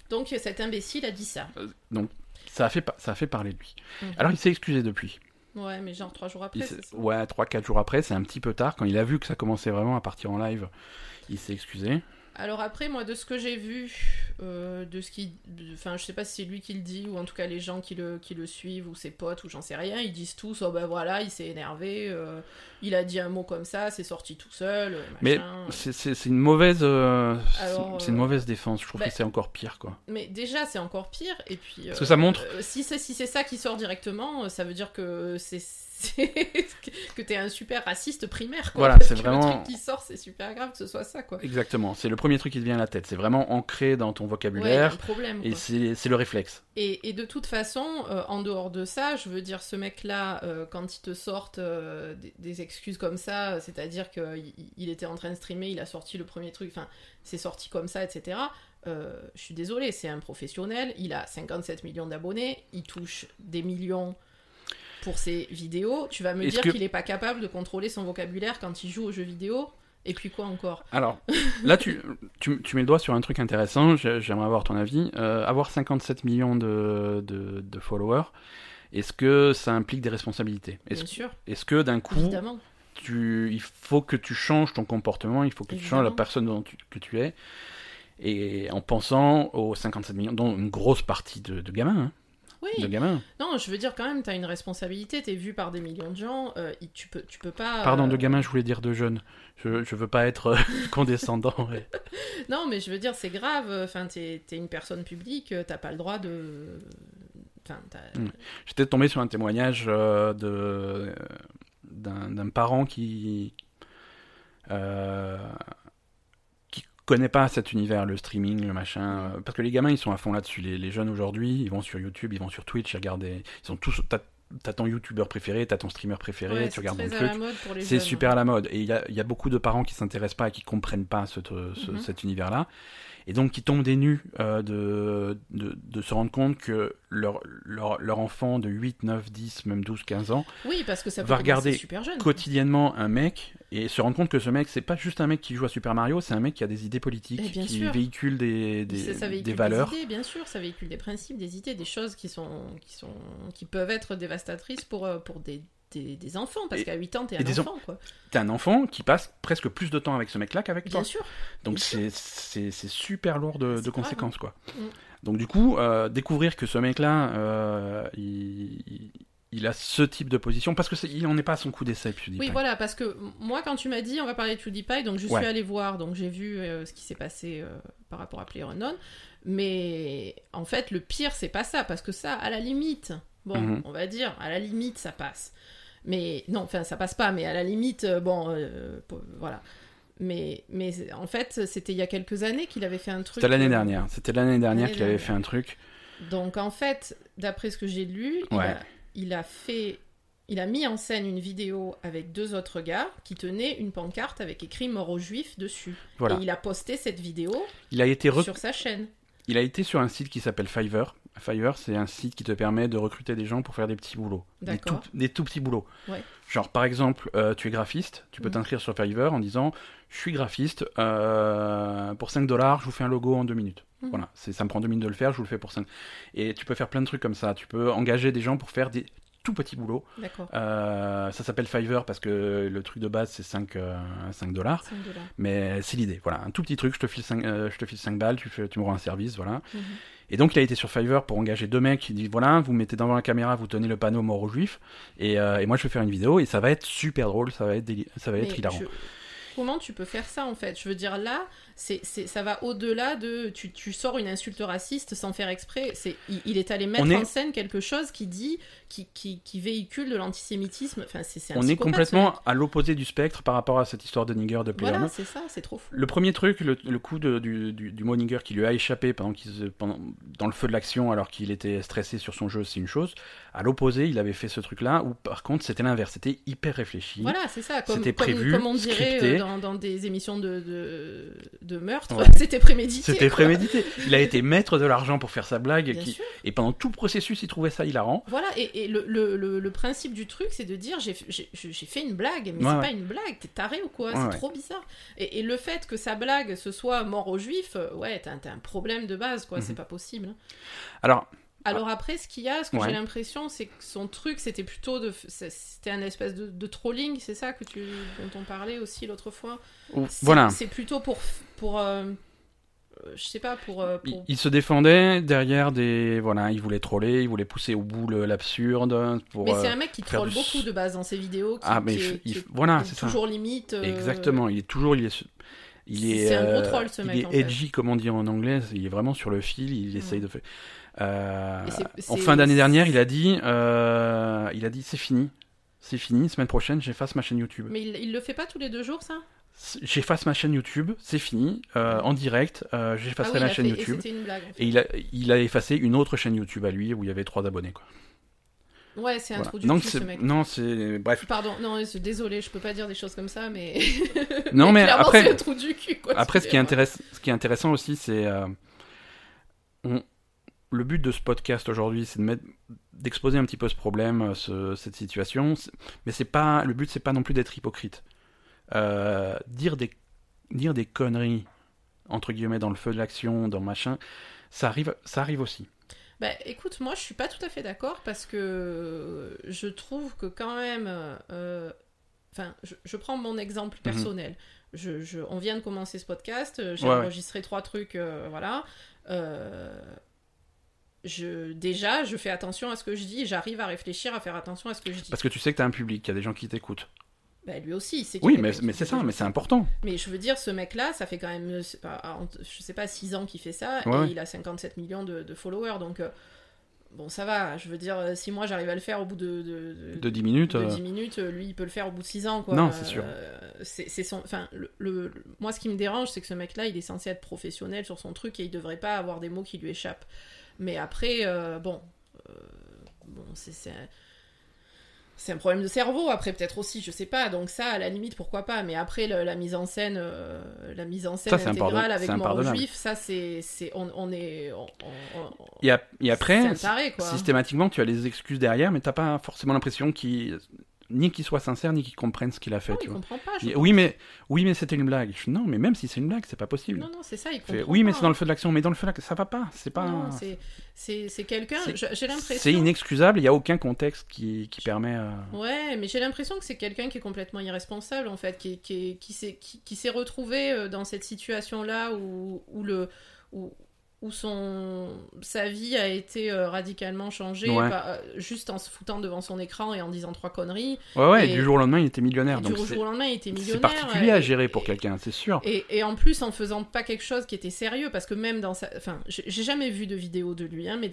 Donc cet imbécile a dit ça. Donc, ça a, fait, ça a fait parler de lui. Mhm. Alors, il s'est excusé depuis. Ouais, mais genre trois jours après, ça ouais, 3-4 jours après, c'est un petit peu tard. Quand il a vu que ça commençait vraiment à partir en live, il s'est excusé. Alors après, moi, de ce que j'ai vu, euh, de ce qui... Enfin, je sais pas si c'est lui qui le dit, ou en tout cas les gens qui le, qui le suivent, ou ses potes, ou j'en sais rien, ils disent tous, oh ben voilà, il s'est énervé, euh, il a dit un mot comme ça, c'est sorti tout seul, euh, Mais machin. c'est, c'est- une mauvaise, euh, c'est une mauvaise défense. Je trouve bah, que c'est encore pire, quoi. Mais déjà, c'est encore pire, et puis... Parce que ça montre- si c'est si c'est ça qui sort directement, ça veut dire que c'est... c'est- que t'es un super raciste primaire, quoi. Voilà, (laughs) c'est vraiment- Le truc qui sort, c'est super grave que ce soit ça, quoi. Exactement. C'est le premier truc qui te vient à la tête. C'est vraiment ancré dans ton Ouais, vocabulaire. un problème, et c'est, c'est le réflexe. Et, et de toute façon, euh, en dehors de ça, je veux dire, ce mec-là, euh, quand il te sortent euh, des, des excuses comme ça, c'est-à-dire qu'il il était en train de streamer, il a sorti le premier truc, enfin, c'est sorti comme ça, etc. je suis désolée, c'est un professionnel, il a 57 millions d'abonnés, il touche des millions pour ses vidéos. Tu vas me dire qu'il n'est pas capable de contrôler son vocabulaire quand il joue aux jeux vidéo et puis quoi encore Alors, là, tu, tu, tu mets le doigt sur un truc intéressant. j'ai- J'aimerais avoir ton avis. Euh, avoir 57 millions de, de, de followers, est-ce que ça implique des responsabilités? Bien Est-ce sûr, est-ce que d'un coup, évidemment. tu, il faut que tu changes ton comportement, il faut que tu changes la personne dont tu- que tu es, et en pensant aux 57 millions, dont une grosse partie de, de gamins, hein, Oui, de gamins. Non, je veux dire quand même, t'as une responsabilité, t'es vu par des millions de gens, euh, tu peux, tu peux pas. Pardon, euh, de gamins, je voulais dire de jeunes. Je, je veux pas être euh, (laughs) condescendant. ouais. (laughs) Non, mais je veux dire, c'est grave. Enfin, t'es es une personne publique, euh, t'as pas le droit de. Enfin, t'as- Mm. J'étais tombé sur un témoignage euh, de euh, d'un d'un parent qui euh, qui connaît pas cet univers, le streaming, le machin, euh, parce que les gamins ils sont à fond là-dessus. Les, les jeunes aujourd'hui, ils vont sur YouTube, ils vont sur Twitch, ils regardent, des- ils sont tous. T'as t'as ton YouTuber préféré, t'as ton streamer préféré, ouais, tu c'est regardes à truc. la mode pour les C'est super à la mode. Et il y a, il y a beaucoup de parents qui s'intéressent pas et qui comprennent pas ce, ce- Mhm. cet univers-là. Et donc qui tombent des nues euh, de, de, de se rendre compte que leur, leur, leur enfant de 8, 9, 10, même 12, 15 ans, Oui, parce que ça peut va regarder super jeune. quotidiennement un mec et se rendre compte que ce mec, c'est pas juste un mec qui joue à Super Mario, c'est un mec qui a des idées politiques, Eh qui sûr. véhicule des, des, Ça- ça véhicule des valeurs. idées, bien sûr, ça véhicule des principes, des idées, des choses qui sont, qui sont, qui peuvent être dévastatrices pour, euh, pour des, des, des enfants, parce qu'à 8 ans, t'es un enfant, quoi. T'es un enfant qui passe presque plus de temps avec ce mec-là qu'avec toi. Bien sûr. Donc c'est super lourd de, grave, conséquences quoi. Mm. Donc du coup euh, découvrir que ce mec-là euh, il, il- il a ce type de position parce que c'est- il en est pas à son coup d'essai PewDiePie. Oui, voilà, parce que moi, quand tu m'as dit on va parler de PewDiePie, donc je Ouais. suis allée voir, donc j'ai vu euh, ce qui s'est passé euh, par rapport à PlayerUnknown. Mais en fait, le pire, c'est pas ça, parce que ça, à la limite, bon, Mhm. on va dire, à la limite, ça passe. Mais non, enfin, ça passe pas, mais à la limite, euh, bon, euh, voilà. Mais, mais en fait, c'était il y a quelques années qu'il avait fait un truc. C'était l'année euh, dernière. C'était l'année dernière qu'il avait fait un truc. Donc en fait, d'après ce que j'ai lu, il, a, il a fait, il a mis en scène une vidéo avec deux autres gars qui tenaient une pancarte avec écrit mort aux juifs dessus. Voilà. Et il a posté cette vidéo Il a été, rec- sur sa chaîne. il a été sur un site qui s'appelle Fiverr. Fiverr, c'est un site qui te permet de recruter des gens pour faire des petits boulots. Des tout, D'accord. des tout petits boulots. Ouais. Genre, par exemple, euh, tu es graphiste, tu peux Mhm. t'inscrire sur Fiverr en disant Je suis graphiste, euh, pour 5 dollars, je vous fais un logo en 2 minutes. Mhm. Voilà, ça me prend 2 minutes de le faire, je vous le fais pour 5. Et tu peux faire plein de trucs comme ça. Tu peux engager des gens pour faire des tout petits boulots. D'accord. Euh, ça s'appelle Fiverr parce que le truc de base c'est 5, euh, 5 dollars. 5 dollars. Mais c'est l'idée. Voilà, un tout petit truc, je te file 5, je te file 5 balles, tu, fais, tu me rends un service, voilà. Mhm. Et donc il a été sur Fiverr pour engager deux mecs qui disent voilà, vous mettez devant la caméra, vous tenez le panneau mort aux juifs, et, euh, et moi je vais faire une vidéo et ça va être super drôle, ça va être, ça va être Mais hilarant. je- Comment tu peux faire ça en fait? Je veux dire là, c'est, c'est- ça va au-delà de tu, tu sors une insulte raciste sans faire exprès. C'est, il, il est allé mettre est- en scène quelque chose qui dit, qui, qui, qui véhicule de l'antisémitisme. Enfin, c'est, On est complètement à l'opposé du spectre par rapport à cette histoire de nigger de Voilà, One. c'est ça, c'est trop fou. Le premier truc, le, le coup de- du, du, du mot nigger qui lui a échappé pendant dans le feu de l'action alors qu'il était stressé sur son jeu, c'est une chose. À l'opposé, il avait fait ce truc-là où par contre c'était l'inverse, c'était hyper réfléchi. Voilà, c'est ça. Comme, C'était comme- prévu, comme, on dirait euh, dans, dans des émissions de, de, de meurtre, Ouais. (laughs) c'était prémédité. C'était prémédité. Il a été maître de l'argent pour faire sa blague qui- et pendant tout le processus, il trouvait ça hilarant. Voilà, et, et le, le, le, le principe du truc, c'est de dire j'ai fait une blague, mais Ouais, c'est ouais. pas une blague, t'es taré ou quoi? Ouais, C'est trop bizarre. Et, et le fait que sa blague ce soit mort aux juifs, euh, ouais, t'as un problème de base, quoi, Mhm. c'est pas possible. hein. Alors, Alors après, ce qu'il y a, ce que j'ai l'impression, c'est que son truc, c'était plutôt de. C'était un espèce de, de trolling, c'est ça que tu, dont on parlait aussi l'autre fois? Voilà. C'est plutôt pour. pour euh, je sais pas, pour. euh, Il, pour- il se défendait derrière des. Voilà, il voulait troller, il voulait pousser au bout l'absurde. Mais euh, c'est un mec qui troll du- beaucoup de base dans ses vidéos. Qui, Ah, mais qui il est- il qui est- voilà, est c'est ça. toujours limite. euh, Exactement, il est toujours. Il est, il C'est- est, un gros euh, troll, ce il mec, est en fait. edgy, comme on dit en anglais. Il est vraiment sur le fil. Il Ouais. essaye de faire. Euh, en fin d'année dernière, il a dit, euh, il a dit, c'est fini, c'est fini. Semaine prochaine, j'efface ma chaîne YouTube. Mais il, il le fait pas tous les deux jours, ça? J'efface ma chaîne YouTube, c'est fini. Euh, en direct, euh, Ah j'effacerai oui, il la a chaîne fait- et YouTube. c'était une blague. en fait. Et il a, il a effacé une autre chaîne YouTube à lui où il y avait trois abonnés. Quoi. Ouais, c'est un Voilà. trou du cul, ce mec. non, c'est bref. Pardon, non, désolé, je peux pas dire des choses comme ça, mais. Non, (laughs) mais après- c'est un trou du cul, quoi. Après, ce qui ce qui est intéressant aussi, c'est euh, on- le but de ce podcast aujourd'hui, c'est de mettre, d'exposer un petit peu ce problème, ce- cette situation. Mais c'est pas le but, c'est pas non plus d'être hypocrite. Euh, dire des dire des conneries entre guillemets dans le feu de l'action, dans machin, ça arrive, ça arrive aussi. Bah écoute, moi je suis pas tout à fait d'accord parce que je trouve que quand même. euh, Enfin, je, je prends mon exemple personnel. Je, je- on vient de commencer ce podcast, euh, j'ai Mhm. Ouais. enregistré trois trucs, euh, voilà. Euh, je, déjà, je fais attention à ce que je dis, j'arrive à réfléchir, à faire attention à ce que je dis. Parce que tu sais que tu as un public, qu'il y a des gens qui t'écoutent. Bah, lui aussi, c'est Oui, mais, est- mais c'est ça, mais c'est important. Mais je veux dire, ce mec-là, ça fait quand même, euh, je sais pas, 6 ans qu'il fait ça, Ouais, et il a 57 millions de, de followers, donc euh, bon, ça va. Je veux dire, euh, si moi j'arrive à le faire au bout de, de, de- De 10 minutes. de euh, 10 minutes, lui il peut le faire au bout de 6 ans, quoi. Non, c'est sûr. Euh, c'est c'est son, enfin, le, le- moi ce qui me dérange, c'est que ce mec-là, il est censé être professionnel sur son truc et il devrait pas avoir des mots qui lui échappent. Mais après, euh, bon, euh, bon, c'est c'est un- problème de cerveau après peut-être aussi je sais pas donc ça à la limite pourquoi pas mais après le- la mise en scène euh, la mise en scène Ça, intégrale avec mort juifs ça c'est c'est on, on est on- on- on- Et, et après, taré systématiquement, tu as les excuses derrière, mais t'as pas forcément l'impression qu'il ni qu'il soit sincère, ni qu'il comprenne ce qu'il a fait. non, tu il vois. comprend pas je Il- pense. oui, mais oui, mais c'était une blague. Je non, mais même si c'est une blague, c'est pas possible. non non c'est ça il comprend oui, mais c'est dans le feu de l'action. Mais dans le feu de l'action, ça va pas. C'est pas. Non, c'est- quelqu'un j'ai l'impression C'est inexcusable. Il y a aucun contexte qui, qui permet. euh, Ouais, mais j'ai l'impression que c'est quelqu'un qui est complètement irresponsable en fait, qui, qui, qui s'est qui, qui s'est retrouvé euh, dans cette situation-là où, où le où, où son sa vie a été euh, radicalement changée Ouais. euh, juste en se foutant devant son écran et en disant trois conneries. Ouais, ouais, Et- du jour au lendemain, il était millionnaire. Du jour c'est- au lendemain, il était c'est millionnaire. particulier à gérer pour quelqu'un, c'est sûr. Et, en plus, en faisant pas quelque chose qui était sérieux, parce que même dans sa. Enfin, j'ai jamais vu de vidéo de lui, hein, mais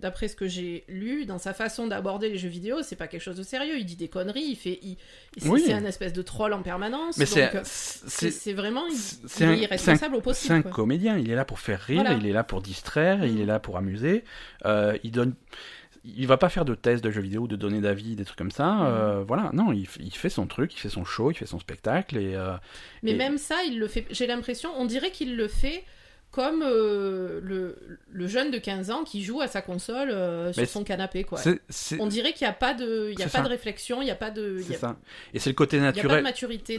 d'après ce que j'ai lu, dans sa façon d'aborder les jeux vidéo, c'est pas quelque chose de sérieux. Il dit des conneries, il fait. il- c'est Oui. c'est un espèce de troll en permanence. Mais c'est. euh, c'est C'est c'est vraiment. Il, c'est il un- est irresponsable au c'est un quoi. comédien, il est là pour faire rire, Voilà. Il est là pour distraire, il est là pour amuser. Euh, il donne. Il va pas faire de tests de jeux vidéo, de donner d'avis, des trucs comme ça. Mhm. euh, voilà, non, il, fait son truc, il fait son show, il fait son spectacle et. euh, Mais Et- même ça, il le fait. J'ai l'impression, on dirait qu'il le fait comme euh, le, le jeune de 15 ans qui joue à sa console euh, sur son canapé, quoi. On dirait qu'il n'y a pas de, il y a pas ça. de réflexion, il n'y a pas de, c'est a, ça. Et c'est le côté naturel.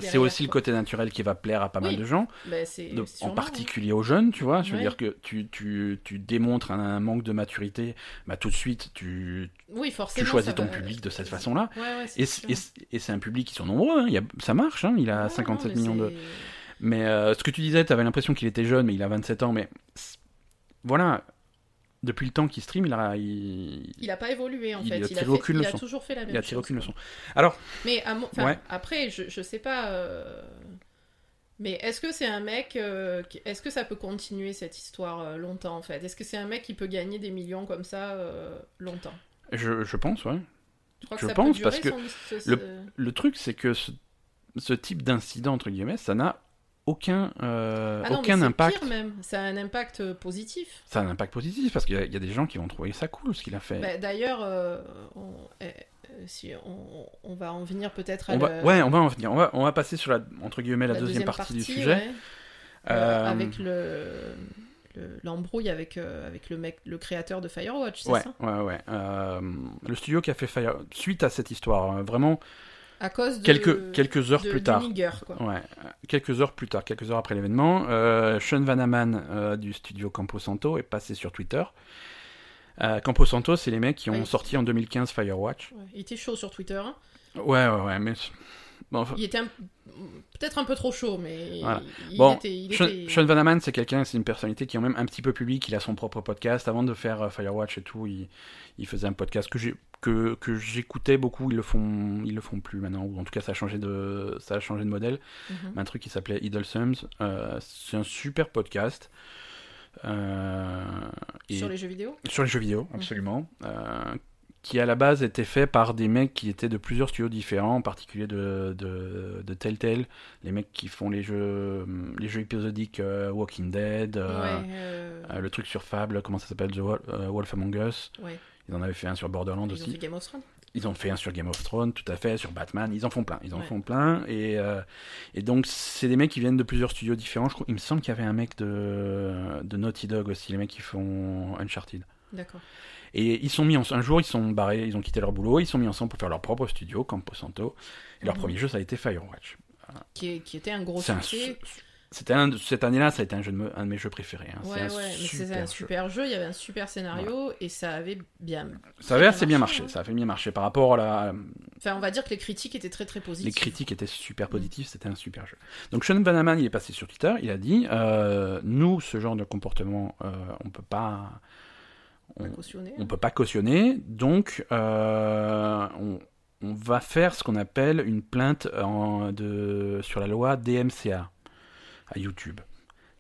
C'est aussi le côté naturel qui va plaire à pas mal de gens. Ben, c'est de- sûrement, en particulier aux jeunes, tu vois. Je veux Ouais. dire que tu, tu, tu démontres un, un manque de maturité, bah, tout de suite, tu, Oui, forcément. tu choisis ton va- public de cette façon-là. Ouais, ouais, c'est Et, c'est un public qui sont nombreux, hein. Il y a, ça marche, hein. il a Ouais, 57 non, mais millions de... Mais euh, ce que tu disais, tu avais l'impression qu'il était jeune, mais il a 27 ans, mais voilà, depuis le temps qu'il stream, il a, il, Il a pas évolué en Il fait. a il tiré fait- aucune il a leçon. toujours fait la même il a chose. tiré aucune leçon. Alors, Mais à mon- enfin, Ouais. après, je, je sais pas. euh, Mais est-ce que c'est un mec. euh, Est-ce que ça peut continuer cette histoire euh, longtemps en fait? Est-ce que c'est un mec qui peut gagner des millions comme ça euh, longtemps? Je, je pense, ouais. Tu crois Je ça pense, peut parce que son- le- Le truc, c'est que ce, ce type d'incident, entre guillemets, ça n'a aucun, euh, Ah non, aucun impact. pire même. Ça a un impact euh, positif. Ça a un impact positif, parce qu'il y, y a des gens qui vont trouver ça cool, ce qu'il a fait. Bah, D'ailleurs, euh, on, eh, euh, si on, on va en venir peut-être à on va, ouais, on va en venir. On va, on va passer sur la, entre guillemets, la, la deuxième, partie, du sujet. ouais. Euh, Euh, avec le le- l'embrouille avec, euh, avec le mec, le créateur de Firewatch, c'est Ouais, ça? ouais, ouais. Euh, le studio qui a fait Fire... Suite à cette histoire, euh, vraiment, À cause de quelques, quelques heures de- plus tard. quoi. Ouais, quelques heures plus tard, quelques heures après l'événement, euh, Sean Vanaman euh, du studio Campo Santo est passé sur Twitter. Euh, Campo Santo, c'est les mecs qui ont sorti en 2015 Firewatch. Ouais, Il était chaud sur Twitter. hein. Ouais, ouais, ouais, mais. Bon, enfin, Il était un- peut-être un peu trop chaud, mais Voilà. il, Bon, était, il Sean, était- Sean Vanaman, c'est quelqu'un, c'est une personnalité qui est même un petit peu publique. Il a son propre podcast. Avant de faire euh, Firewatch et tout, il, il faisait un podcast que j'ai que, que j'écoutais beaucoup. Ils le font, ils le font plus maintenant. Ou en tout cas, ça a changé de, ça a changé de modèle. Mhm. un truc qui s'appelait Idle Sums. Euh, c'est un super podcast. Euh, et- sur les jeux vidéo? sur les jeux vidéo, absolument. Euh, qui à la base était fait par des mecs qui étaient de plusieurs studios différents, en particulier de, de, de Telltale, les mecs qui font les jeux, les jeux épisodiques euh, Walking Dead, euh, ouais, euh, le truc sur Fable, comment ça s'appelle, The Wolf, Wolf Among Us. ouais. Ils en avaient fait un sur Borderlands Ils ont aussi. fait Game of Thrones. Ils ont fait un sur Game of Thrones, tout à fait, sur Batman. Ils en font plein. Ils en Ouais. font plein. Et, et donc, c'est des mecs qui viennent de plusieurs studios différents. Je crois, il me semble qu'il y avait un mec de, de Naughty Dog aussi, les mecs qui font Uncharted. D'accord. Et ils sont mis en... un jour, ils sont barrés, ils ont quitté leur boulot, ils sont mis ensemble pour faire leur propre studio, Campo Santo. Et leur Mhm. premier jeu, ça a été Firewatch. Qui, est- qui était un gros succès. su- C'était un cette année-là, ça a été un, jeu de me- un de mes jeux préférés. hein. Ouais, ouais, mais c'était un super jeu. Il y avait un super scénario et ça avait bien. Ça avait assez bien marché, marché. hein. Ça a fait bien marcher par rapport à la, Enfin, on va dire que les critiques étaient très très positives. Les critiques étaient super positives, c'était un super jeu. Donc Sean Vanaman, il est passé sur Twitter, il a dit euh, nous, ce genre de comportement, euh, on peut pas, On cautionné. on peut pas cautionner, donc euh, on, on va faire ce qu'on appelle une plainte en- de, sur la loi DMCA à YouTube.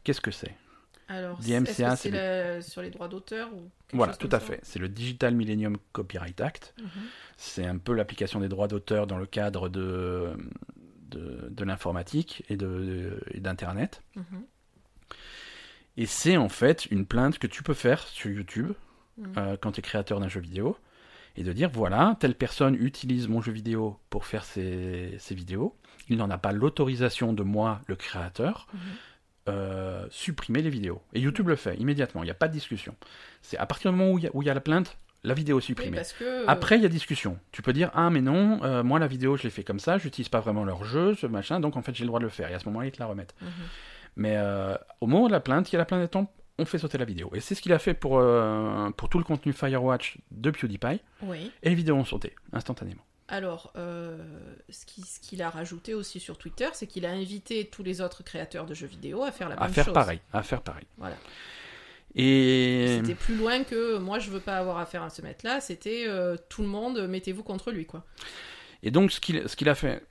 Qu'est-ce que c'est? Alors, DMCA, c'est sur les droits d'auteur ou Voilà, tout à fait. C'est le Digital Millennium Copyright Act. Mhm. C'est un peu l'application des droits d'auteur dans le cadre de, de, de l'informatique et de- et d'Internet. Mhm. Et c'est en fait une plainte que tu peux faire sur YouTube Euh, quand tu es créateur d'un jeu vidéo et de dire voilà, telle personne utilise mon jeu vidéo pour faire ses, ses vidéos, il n'en a pas l'autorisation de moi, le créateur, Mhm. euh, supprimer les vidéos. Et YouTube le fait immédiatement, il n'y a pas de discussion. C'est à partir du moment où il y a- y, la plainte, la vidéo est supprimée. que. euh, Après, il y a discussion. Tu peux dire ah mais non, euh, moi la vidéo je l'ai fait comme ça, j'utilise pas vraiment leur jeu, ce machin, donc en fait j'ai le droit de le faire. Et à ce moment-là ils te la remettent. Mhm. Mais euh, au moment de la plainte, il y a la plainte on fait sauter la vidéo. Et c'est ce qu'il a fait pour euh, pour tout le contenu Firewatch de PewDiePie. Oui. Et les vidéos ont sauté instantanément. Alors, euh, ce qui- ce qu'il a rajouté aussi sur Twitter, c'est qu'il a invité tous les autres créateurs de jeux vidéo à faire la À même faire chose. pareil, à faire pareil. Voilà. Et C'était plus loin que moi je veux pas avoir affaire à ce mec-là, c'était euh, tout le monde, mettez-vous contre lui quoi. Et donc, ce qu'il ce qu'il a fait,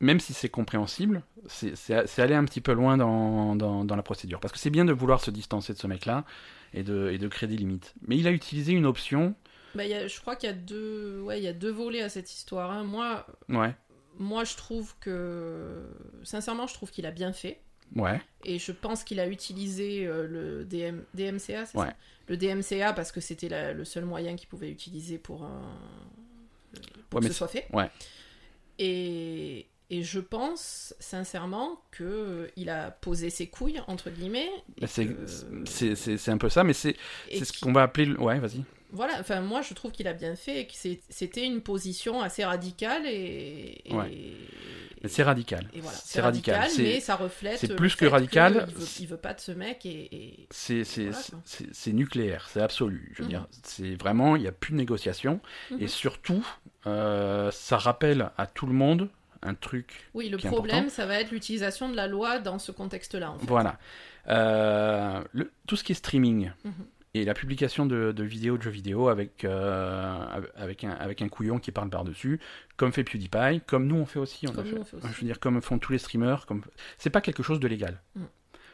même si c'est compréhensible, c'est- aller un petit peu loin dans, dans, dans la procédure. Parce que c'est bien de vouloir se distancer de ce mec-là et de, et de créer des limites. Mais il a utilisé une option. Bah, y a- je crois qu'il y a deux, ouais, y a deux volets à cette histoire. hein. Moi, Ouais, moi je trouve que, sincèrement, je trouve qu'il a bien fait. ouais, Et je pense qu'il a utilisé euh, le DM, DMCA, c'est Ouais. ça Le DMCA parce que c'était le seul moyen qu'il pouvait utiliser pour, euh, pour Ouais, que ce soit fait. ouais. Et, et je pense sincèrement que euh, il a posé ses couilles entre guillemets. et Bah, c'est que- un peu ça, mais c'est ce qu'on va appeler. le- Ouais, vas-y. Voilà, enfin moi je trouve qu'il a bien fait et que c'était une position assez radicale et, et, Ouais. C'est radical. voilà, c'est radical. Mais ça reflète. c'est plus que radical. il, veut, il veut pas de ce mec et, Voilà, c'est nucléaire, c'est absolu. Je veux Mhm. dire, c'est vraiment, il n'y a plus de négociation. Mhm. Et surtout, euh, ça rappelle à tout le monde un truc. Oui, le qui problème, ça va être l'utilisation de la loi dans ce contexte-là. En fait. Voilà. Euh, le- tout ce qui est streaming Mhm. et la publication de, de vidéos, de jeux vidéo avec, euh, avec, un, avec un couillon qui parle par-dessus, comme fait PewDiePie, comme nous on fait aussi. On Comme a nous, fait. on fait aussi. Je veux dire, comme font tous les streamers. Comme... C'est pas quelque chose de légal. Mhm.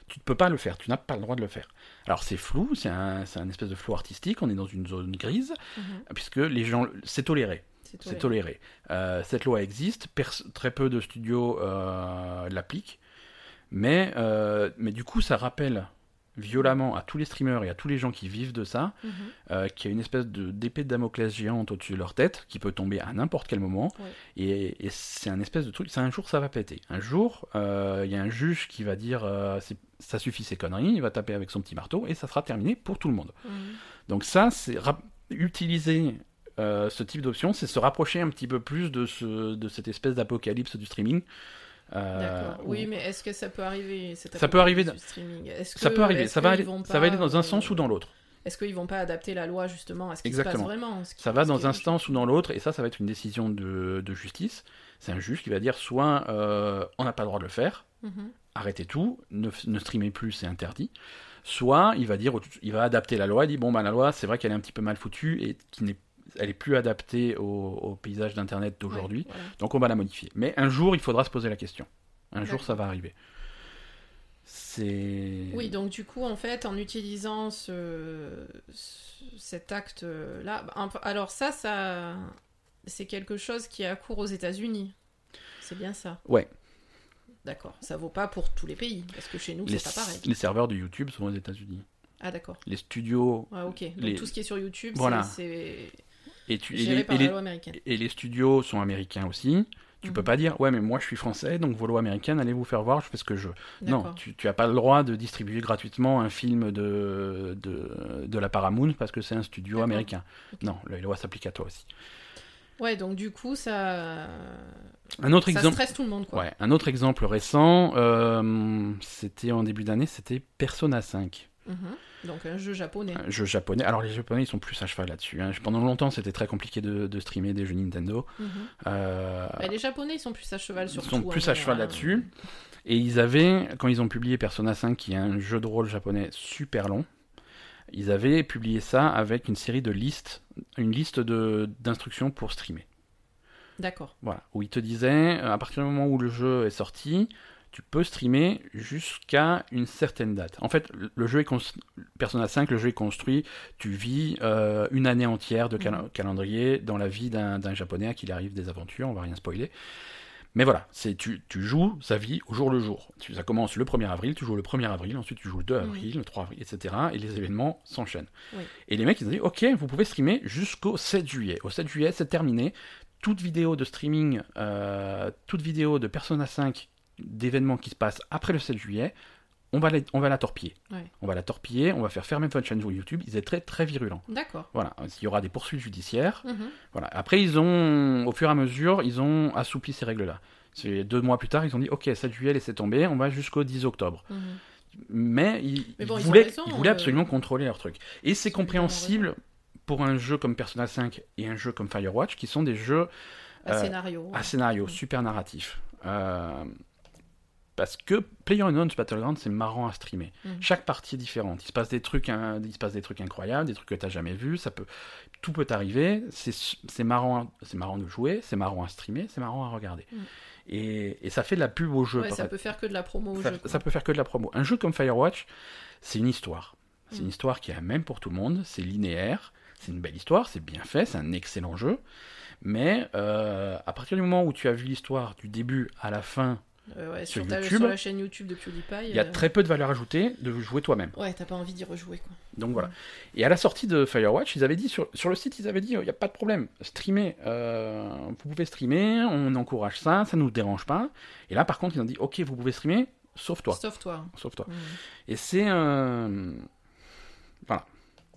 Tu ne peux pas le faire, tu n'as pas le droit de le faire. Alors c'est flou, c'est un, espèce de flou artistique, on est dans une zone grise, Mhm. puisque les gens, c'est toléré. C'est toléré. Euh, cette loi existe, très peu de studios euh, l'appliquent, mais, euh, mais du coup ça rappelle violemment à tous les streamers et à tous les gens qui vivent de ça Mhm. qu'il y a une espèce de d'épée de Damoclès géante au-dessus de leur tête qui peut tomber à n'importe quel moment et, et c'est un espèce de truc, un jour ça va péter. Un jour il y a un juge qui va dire ça suffit ces conneries, il va taper avec son petit marteau et ça sera terminé pour tout le monde. Mhm. Donc ça, c'est utiliser euh, ce type d'option, c'est se rapprocher un petit peu plus de, ce, de cette espèce d'apocalypse du streaming. Euh, où- Oui, mais est-ce que ça peut arriver Ça peut arriver du streaming? Est-ce Ça peut arriver, ça va, aller, ça va aller dans un euh, sens ou dans l'autre. Est-ce qu'ils vont pas adapter la loi justement? À ce qui se passe vraiment qui- Ça va dans un sens ou dans l'autre, et ça, ça va être une décision de, de justice. C'est un juge qui va dire soit euh, on n'a pas le droit de le faire, Mhm. arrêtez tout, ne, ne streamez plus, c'est interdit. Soit il va dire, il va adapter la loi, il dit bon bah la loi, c'est vrai qu'elle est un petit peu mal foutue et qui n'est, elle est plus adaptée au, au paysage d'internet d'aujourd'hui. Ouais. Donc on va la modifier. Mais un jour, il faudra se poser la question. Un jour, ça va arriver. C'est. Oui, donc du coup, en fait, en utilisant ce, ce- cet acte-là, alors ça, ça, c'est quelque chose qui est à court aux États-Unis. C'est bien ça. Ouais. D'accord. Ça vaut pas pour tous les pays, parce que chez nous, les, c'est pas pareil. les serveurs de YouTube sont aux États-Unis. Ah d'accord. Les studios Ouais, ok. Donc Les- tout ce qui est sur YouTube, Voilà. c'est et, tu- les, par et la les- loi américaine. et les studios sont américains aussi. Tu Mhm. peux pas dire ouais mais moi je suis français donc vos lois américaines allez vous faire voir je fais ce que je veux. Non, tu, tu as pas le droit de distribuer gratuitement un film de de, de la Paramount parce que c'est un studio américain. Non, les lois s'appliquent à toi aussi. Ouais, donc du coup, ça, Un autre ça exemple. stresse tout le monde, quoi. Ouais, un autre exemple récent, euh, c'était en début d'année, c'était Persona 5, Mhm. Donc un jeu japonais. un jeu japonais. Alors les japonais ils sont plus à cheval là-dessus. hein. Pendant longtemps c'était très compliqué de, de streamer des jeux Nintendo. Euh, Bah, les japonais, ils sont plus à cheval ils sur sont tout, plus hein, à cheval euh, là-dessus. Et ils avaient, quand ils ont publié Persona 5, qui est un jeu de rôle japonais super long, ils avaient publié ça avec une série de listes, une liste d'instructions pour streamer. D'accord. Voilà, où ils te disaient, euh, à partir du moment où le jeu est sorti, tu peux streamer jusqu'à une certaine date. En fait, le- jeu est construit, Persona 5, le jeu est construit, tu vis euh, une année entière de cal- Mhm. calendrier dans la vie d'un japonais à qui il arrive des aventures, on va rien spoiler. Mais voilà, c'est tu, tu joues sa vie au jour le jour. Tu, ça commence le 1er avril, tu joues le 1er avril, ensuite tu joues le 2 avril, le 3 avril, etc. Et les événements s'enchaînent. Oui. Et les mecs, ils ont dit, ok, vous pouvez streamer jusqu'au 7 juillet. Au 7 juillet, c'est terminé. Toute vidéo de streaming, euh, toute vidéo de Persona 5 d'événements qui se passent après le 7 juillet, on va, la, on va la torpiller. Ouais. On va la torpiller, on va faire fermer votre chaîne YouTube. Ils étaient très, très virulents. D'accord. Voilà, il y aura des poursuites judiciaires. Mhm. Voilà. Après, ils ont, au fur et à mesure, ils ont assoupli ces règles-là. Deux mois plus tard, ils ont dit, ok, 7 juillet, laissez tomber, on va jusqu'au 10 octobre. Mhm. Mais ils, Mais bon, ils ils ont voulaient, raison, ils voulaient euh, absolument contrôler leur truc. Et c'est compréhensible pour un jeu comme Persona 5 et un jeu comme Firewatch, qui sont des jeux Un Euh, scénario. à scénario Mm. super narratif. Euh, parce que PlayerUnknown's Battleground c'est marrant à streamer. Mhm. Chaque partie est différente. Il se passe des trucs, hein, il se passe des trucs incroyables, des trucs que t'as jamais vus. Ça peut, tout peut arriver. C'est marrant, c'est marrant de jouer, c'est marrant à streamer, c'est marrant à regarder. Mhm. Et, et ça fait de la pub au jeu. Ouais, ça fait. peut faire que de la promo au ça, jeu. quoi. ça peut faire que de la promo. Un jeu comme Firewatch, c'est une histoire. C'est une histoire qui est la même pour tout le monde. C'est linéaire. C'est une belle histoire. C'est bien fait. C'est un excellent jeu. Mais euh, à partir du moment où tu as vu l'histoire du début à la fin, Euh, ouais, sur sur, ta- YouTube, sur la chaîne YouTube de PewDiePie. il y a euh, très peu de valeur ajoutée de jouer toi-même. Ouais, t'as pas envie d'y rejouer quoi. Donc voilà. Et à la sortie de Firewatch, ils avaient dit sur, sur le site, ils avaient dit il n'y a pas de problème, streamer, euh, vous pouvez streamer, on encourage ça, ça ne nous dérange pas. Et là, par contre, ils ont dit ok, vous pouvez streamer, sauf toi, Sauf toi. sauf toi. Mm. Et c'est.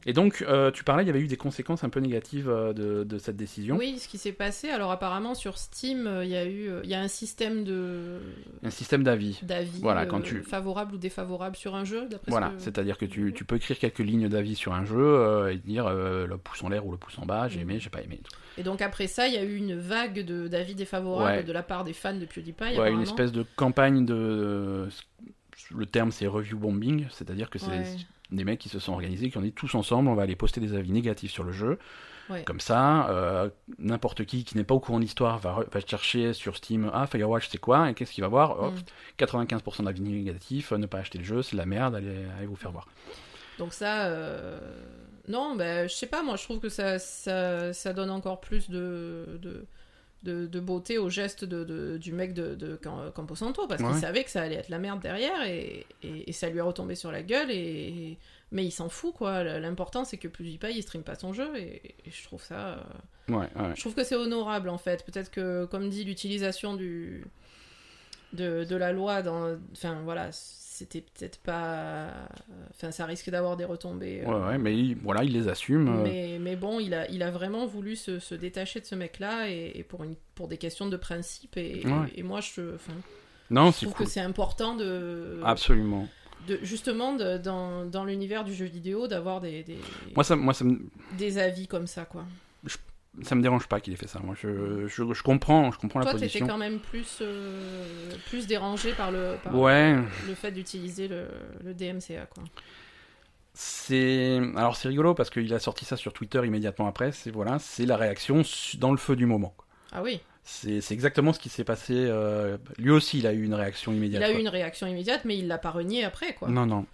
Et donc, euh, tu parlais, il y avait eu des conséquences un peu négatives euh, de, de cette décision. Oui, ce qui s'est passé. Alors apparemment sur Steam, euh, il y a eu, il y a un système de Un système d'avis. d'avis Voilà, quand euh, tu- favorable ou défavorable sur un jeu, d'après Voilà, ce que- c'est-à-dire que tu, tu peux écrire quelques lignes d'avis sur un jeu euh, et dire le pouce en l'air ou le pouce en bas, j'ai Mhm. aimé, j'ai pas aimé. Et donc après ça, il y a eu une vague de d'avis défavorables Ouais. de la part des fans de PewDiePie. Ouais, une espèce de campagne de. Le terme c'est review bombing, c'est-à-dire que c'est Ouais. Des mecs qui se sont organisés, qui ont dit tous ensemble, on va aller poster des avis négatifs sur le jeu. Ouais. Comme ça, euh, n'importe qui qui n'est pas au courant de l'histoire va, va chercher sur Steam Ah, Firewatch c'est quoi? Et qu'est-ce qu'il va voir? Hop, Mm. 95% d'avis négatifs, euh, ne pas acheter le jeu, c'est de la merde, allez, allez vous faire voir. Donc ça, euh, non, ben je sais pas, moi je trouve que ça, ça, ça donne encore plus de, de, de, de beauté au geste de, de- du mec de, de Cam- Camposanto, parce Ouais. qu'il savait que ça allait être la merde derrière, et, et, et ça lui est retombé sur la gueule, et, mais il s'en fout, quoi. L'important c'est que PewDiePie il stream pas son jeu, et, et je trouve ça... Ouais, ouais. je trouve que c'est honorable en fait. Peut-être que, comme dit, l'utilisation du de, de la loi dans, enfin voilà, c'était peut-être pas, enfin ça risque d'avoir des retombées. euh, Ouais, ouais, mais il- voilà, il les assume. euh, Mais, mais bon, il a, il a vraiment voulu se, se détacher de ce mec-là et, et pour, une, pour des questions de principe. Et, Ouais. et, moi, je, enfin, Non, je c'est trouve cool. que c'est important de, Absolument. de justement de- dans, dans l'univers du jeu vidéo d'avoir des, des, Moi, ça, moi ça, me, des avis comme ça, quoi. Ça me dérange pas qu'il ait fait ça. Moi, je, je, je comprends, je comprends la Toi, t'étais position. quand même plus, euh, plus dérangé par le, par Ouais. le fait d'utiliser le, le DMCA, quoi. C'est alors c'est rigolo parce qu'il a sorti ça sur Twitter immédiatement après. C'est voilà, c'est la réaction dans le feu du moment. Ah oui, C'est exactement ce qui s'est passé. euh, Lui aussi, il a eu une réaction immédiate. il a eu une réaction immédiate, mais il l'a pas renié après, quoi. Non, non.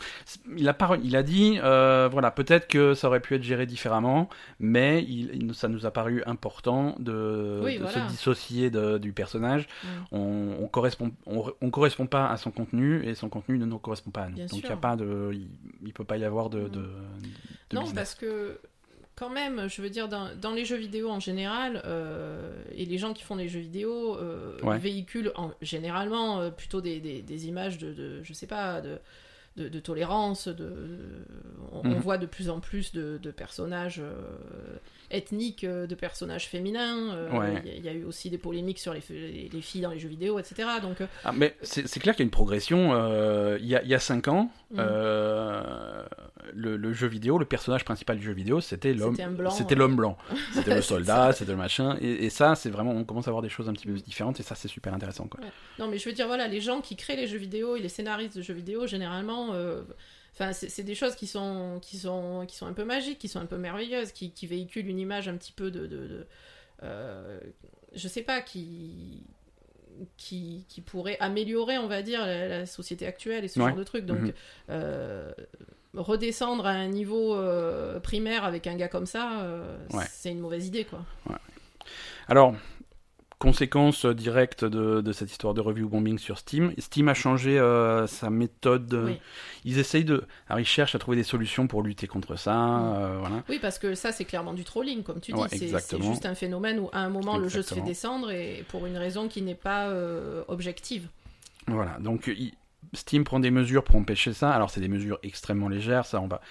Il a, pas, il a dit, euh, voilà, peut-être que ça aurait pu être géré différemment, mais il, ça nous a paru important de, Oui, de voilà. se dissocier de- du personnage. Mm. On, on correspond, on, on correspond pas à son contenu et son contenu ne nous correspond pas à nous. Bien Donc il y a pas de, il, il peut pas y avoir de, Mm. de, de Non, business. parce que quand même, je veux dire, dans, dans les jeux vidéo en général, euh, et les gens qui font des jeux vidéo euh, Ouais. véhiculent en- généralement euh, plutôt des, des- des images de, de, je sais pas, de, de, de tolérance. De, on, on Mhm. voit de plus en plus de, personnages euh, ethniques, de personnages féminins. Il Ouais. y, a- il y a eu aussi des polémiques sur les, les, les filles dans les jeux vidéo, etc. Donc, Ah, mais c'est clair qu'il y a une progression. il, y a, il y a 5 ans, Mm. euh, le, le jeu vidéo, le personnage principal du jeu vidéo, c'était l'homme. C'était l'homme blanc. C'était le (laughs) soldat, c'était le machin. Et, et ça, c'est vraiment, on commence à voir des choses un petit peu différentes et ça, c'est super intéressant. Quoi. Non, mais je veux dire, voilà, les gens qui créent les jeux vidéo et les scénaristes de jeux vidéo, généralement, euh, enfin, c'est des choses qui sont, qui, sont, qui sont un peu magiques, qui sont un peu merveilleuses, qui, qui véhiculent une image un petit peu de. de, de- euh, je sais pas, qui. Qui, qui pourrait améliorer, on va dire, la, la société actuelle et ce Ouais. genre de trucs. Donc, Mhm. euh, redescendre à un niveau euh, primaire avec un gars comme ça, euh, Ouais. c'est une mauvaise idée, quoi. Alors, conséquence directe de, de cette histoire de review bombing sur Steam, Steam a changé euh, sa méthode. Oui. Ils essayent de. Alors, ils cherchent à trouver des solutions pour lutter contre ça. Mm. voilà. Oui, parce que ça, c'est clairement du trolling, comme tu dis. Ouais, C'est- juste un phénomène où, à un moment, le jeu se fait descendre et pour une raison qui n'est pas objective. Voilà, donc il- Steam prend des mesures pour empêcher ça. Alors c'est des mesures extrêmement légères, ça on va...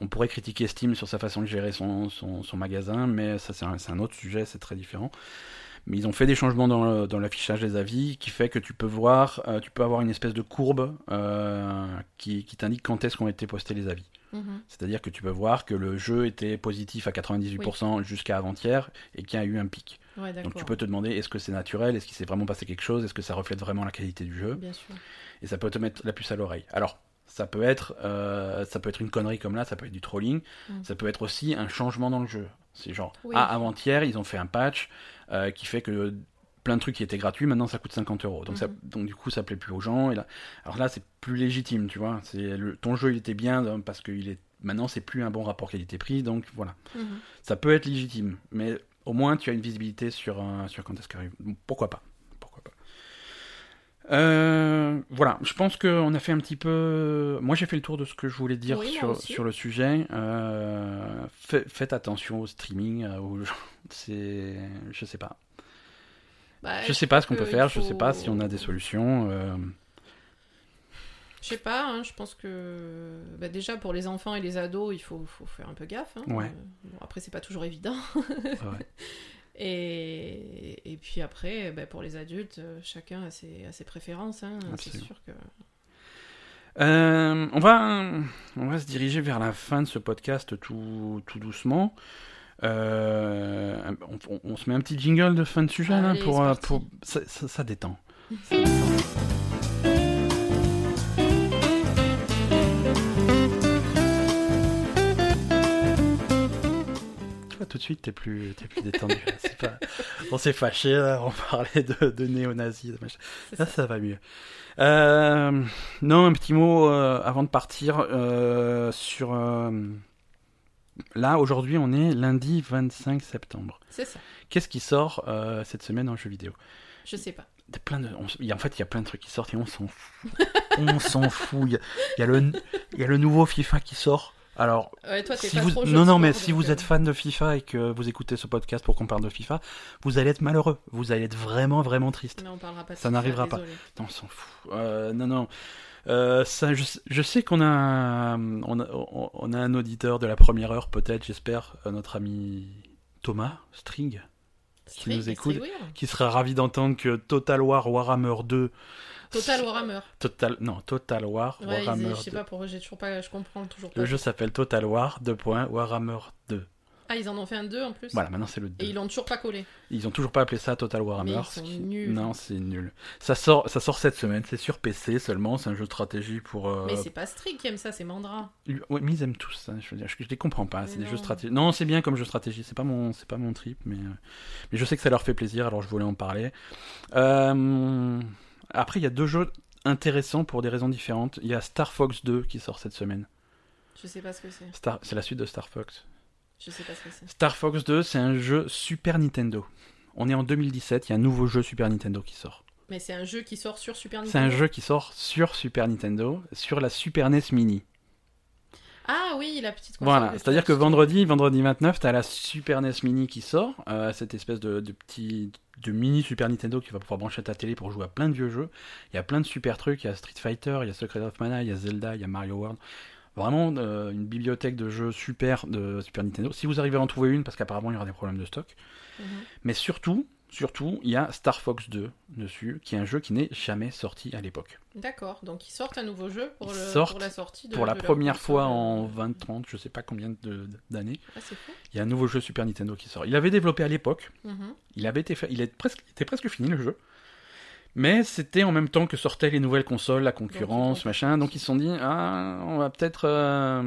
On pourrait critiquer Steam sur sa façon de gérer son, magasin, mais ça c'est un, autre sujet, c'est très différent. Mais ils ont fait des changements dans, l'affichage des avis qui fait que tu peux voir, euh, tu peux avoir une espèce de courbe euh, qui, qui t'indique quand est-ce qu'ont été postés les avis. Mhm. C'est-à-dire que tu peux voir que le jeu était positif à 98% jusqu'à avant-hier et qu'il y a eu un pic. Ouais, Donc tu peux te demander est-ce que c'est naturel, est-ce qu'il s'est vraiment passé quelque chose, est-ce que ça reflète vraiment la qualité du jeu, Bien sûr. et ça peut te mettre la puce à l'oreille. Alors ça peut être, euh, ça peut être une connerie comme là, ça peut être du trolling, Mm. ça peut être aussi un changement dans le jeu. C'est genre Oui. ah avant-hier ils ont fait un patch euh, qui fait que plein de trucs qui étaient gratuits maintenant ça coûte 50 euros. Donc ça, Mhm. donc du coup ça plaît plus aux gens. Et là, alors là c'est plus légitime, tu vois. C'est le- ton jeu il était bien parce que il est maintenant c'est plus un bon rapport qualité-prix, donc voilà. Mhm. Ça peut être légitime, mais au moins tu as une visibilité sur, un- sur quand est-ce qu'arrive. Pourquoi pas? Pourquoi pas? Euh, Voilà, je pense qu'on a fait un petit peu. Moi j'ai fait le tour de ce que je voulais dire Oui, sur, le sujet. Euh, fait- faites attention au streaming, euh, aux gens. (laughs) C'est. Je sais pas. Bah, Je sais pas ce qu'on que peut faire, je faut- sais pas si on a des solutions. euh, Je sais pas, hein, je pense que bah, déjà pour les enfants et les ados, il faut, faut faire un peu gaffe. hein. Ouais. Euh, bon, après, c'est pas toujours évident. ouais. (laughs) Et, et puis après, bah, pour les adultes, euh, chacun a ses, a ses préférences. hein. C'est Absolument. sûr que. Euh, on, va, on va se diriger vers la fin de ce podcast tout, tout doucement. Euh, on, on- on se met un petit jingle de fin de sujet là, pour, euh, pour ça, ça- ça détend. (laughs) Ça détend. Tu vois, tout de suite, t'es plus, t'es plus détendu. pas... On s'est fâché, là, on parlait de, de néo-nazis. Là, ça. ça va mieux. Euh, non, un petit mot avant de partir sur. Euh, Là, aujourd'hui, on est lundi 25 septembre. C'est ça. Qu'est-ce qui sort euh, cette semaine en jeu vidéo? Je sais pas. Plein de, on y a- En fait, il y a plein de trucs qui sortent et on s'en fout. (laughs) on s'en fout. Il y, a, il y a le, nouveau FIFA qui sort. Alors, Ouais, toi, t'es si pas vous... trop non, non, mais si vous euh, êtes fan de FIFA et que vous écoutez ce podcast pour qu'on parle de FIFA, vous allez être malheureux. Vous allez être vraiment, vraiment triste. Non, on parlera pas de Ça n'arrivera pas. Non, on s'en fout. Euh, non, non. Euh, ça, je, je sais qu'on a, on a, on a un auditeur de la première heure, peut-être, j'espère, euh, notre ami Thomas String, Qui nous écoute. qui sera ravi d'entendre que Total War Warhammer 2. Total Warhammer. Total, non, Total War Ouais, Warhammer je sais 2. pas pourquoi j'ai toujours pas, je comprends toujours pas. Le jeu s'appelle Total War 2. Warhammer 2. Ah, ils en ont fait un 2 en plus. Voilà, maintenant c'est le 2. Et ils l'ont toujours pas collé. Ils ont toujours pas appelé ça Total Warhammer. Mais ils ce sont qui- nuls. Non, c'est nul. Ça sort, ça sort cette semaine. C'est sur PC seulement. C'est un jeu de stratégie pour. euh, Mais c'est pas String qui aime ça, c'est Mandra. Ouais, mais ils aiment tous ça. Je veux dire, je, je les comprends pas. C'est Mais des jeux de stratégie. Non, c'est bien comme jeu de stratégie. C'est pas mon, c'est pas mon trip, mais euh, mais je sais que ça leur fait plaisir. Alors je voulais en parler. Euh, Après, il y a deux jeux intéressants pour des raisons différentes. Il y a Star Fox 2 qui sort cette semaine. Je sais pas ce que c'est. Star, c'est la suite de Star Fox. Je sais pas ce que c'est. Star Fox 2, c'est un jeu Super Nintendo. On est en 2017. Il y a un nouveau jeu Super Nintendo qui sort. Mais c'est un jeu qui sort sur Super C'est un Nintendo. jeu qui sort sur Super Nintendo, sur la Super NES Mini. Ah oui, la petite console Voilà, c'est-à-dire que vendredi, vendredi 29, t'as la Super NES Mini qui sort, euh, cette espèce de, de petit, de mini Super Nintendo qui va pouvoir brancher à ta télé pour jouer à plein de vieux jeux. Il y a plein de super trucs, il y a Street Fighter, il y a Secret of Mana, il y a Zelda, il y a Mario World. Vraiment euh, une bibliothèque de jeux super de Super Nintendo. Si vous arrivez à en trouver une, parce qu'apparemment il y aura des problèmes de stock. Mhm. Mais surtout, surtout, il y a Star Fox 2 dessus, qui est un jeu qui n'est jamais sorti à l'époque. D'accord, donc ils sortent un nouveau jeu pour, le, la sortie de Pour la de première fois en 20-30, je sais pas combien d'années, Ah, c'est fou. il y a un nouveau jeu Super Nintendo qui sort. Il avait développé à l'époque, Mhm. Il avait été fait, il est presque, il était presque fini le jeu. Mais c'était en même temps que sortaient les nouvelles consoles, la concurrence, machin. Donc ils se sont dit, ah, on va peut-être, euh,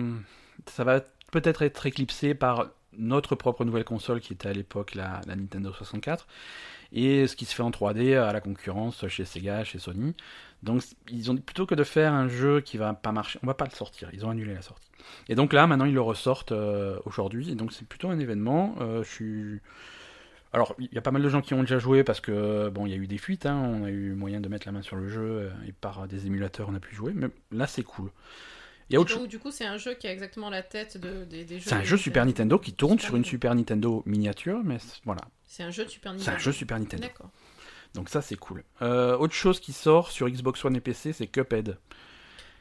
ça va peut-être être éclipsé par notre propre nouvelle console qui était à l'époque la, la Nintendo 64 et ce qui se fait en 3D à la concurrence chez Sega, chez Sony. Donc ils ont dit plutôt que de faire un jeu qui va pas marcher, on va pas le sortir. Ils ont annulé la sortie. Et donc là, maintenant ils le ressortent euh, aujourd'hui. Et donc c'est plutôt un événement. Euh, je suis alors, il y a pas mal de gens qui ont déjà joué parce que, bon, il y a eu des fuites, hein, on a eu moyen de mettre la main sur le jeu euh, et par des émulateurs on a pu jouer, mais là c'est cool. Il y a autre chose. donc, du coup, c'est un jeu qui a exactement la tête de, des, des jeux. C'est un jeu Super Nintendo qui tourne Super sur une. Super Nintendo miniature, mais c'est- voilà, C'est un jeu de Super c'est Nintendo. un jeu Super Nintendo. D'accord. Donc ça c'est cool. Euh, autre chose qui sort sur Xbox One et PC, c'est Cuphead.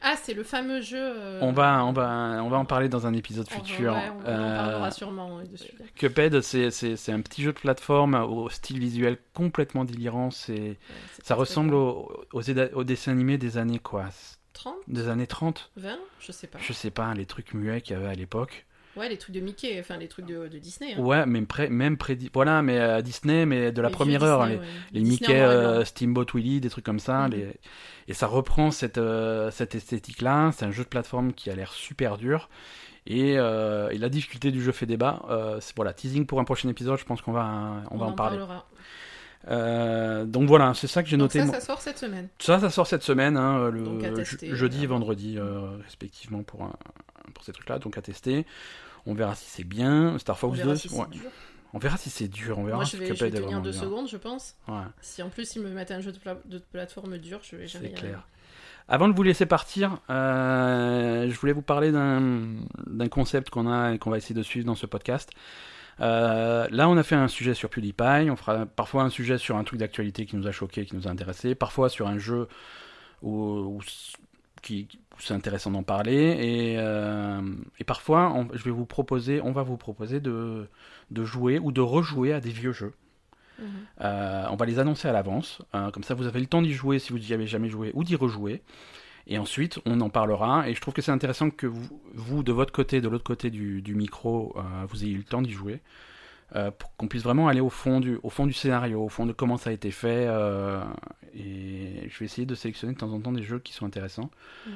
Ah, c'est le fameux jeu. euh, On va, on va, on va en parler dans un épisode on va- futur. ouais, on, en Euh, parlera sûrement dessus. Cuphead, c'est c'est- c'est un petit jeu de plateforme au style visuel complètement délirant. C'est, Ouais, ça ressemble aux, aux dessins animés des années quoi, 30 des années 30. 20 Je sais pas. Je sais pas, les trucs muets qu'il y avait à l'époque. Ouais, les trucs de Mickey, enfin les trucs de, de Disney. hein. Ouais, même près, même près, voilà, mais à Disney, mais de la Les première heure, Disney, les, ouais. les Mickey, euh, Steamboat Willie, des trucs comme ça, Mhm. les... et ça reprend cette, euh, cette esthétique-là. C'est un jeu de plateforme qui a l'air super dur. Et, euh, et la difficulté du jeu fait débat. Euh, c'est voilà, teasing pour un prochain épisode. Je pense qu'on va, on va en, parler. parlera. Euh, donc voilà, c'est ça que j'ai noté. ça, ça sort cette semaine. Ça, ça sort cette semaine, hein, le tester, je- jeudi et euh, vendredi, euh, respectivement, pour, un- pour ces trucs-là. Donc à tester. On verra si c'est bien. Star Fox verra 2, si c'est ouais. dur. on verra si c'est dur. On verra Moi, si je vais, je Cuphead vais tenir deux dur. secondes, je pense. Ouais. Si en plus ils me mettent un jeu de, pla- de plateforme dur, je vais jamais C'est clair. Avant de vous laisser partir, euh, je voulais vous parler d'un concept qu'on a et qu'on va essayer de suivre dans ce podcast. Euh, là, on a fait un sujet sur PewDiePie. On fera parfois un sujet sur un truc d'actualité qui nous a choqué, qui nous a intéressé. Parfois sur un jeu où, qui, c'est intéressant d'en parler. Et, euh, et parfois, on- je vais vous proposer, on va vous proposer de, de jouer ou de rejouer à des vieux jeux. Mhm. Euh, on va les annoncer à l'avance, euh, comme ça vous avez le temps d'y jouer si vous n'y avez jamais joué ou d'y rejouer. Et ensuite, on en parlera. Et je trouve que c'est intéressant que vous, vous, de votre côté, de l'autre côté du, du micro, euh, vous ayez eu le temps d'y jouer. Euh, pour qu'on puisse vraiment aller au fond, du, au fond du scénario, au fond de comment ça a été fait. euh, et je vais essayer de sélectionner de temps en temps des jeux qui sont intéressants. Mm.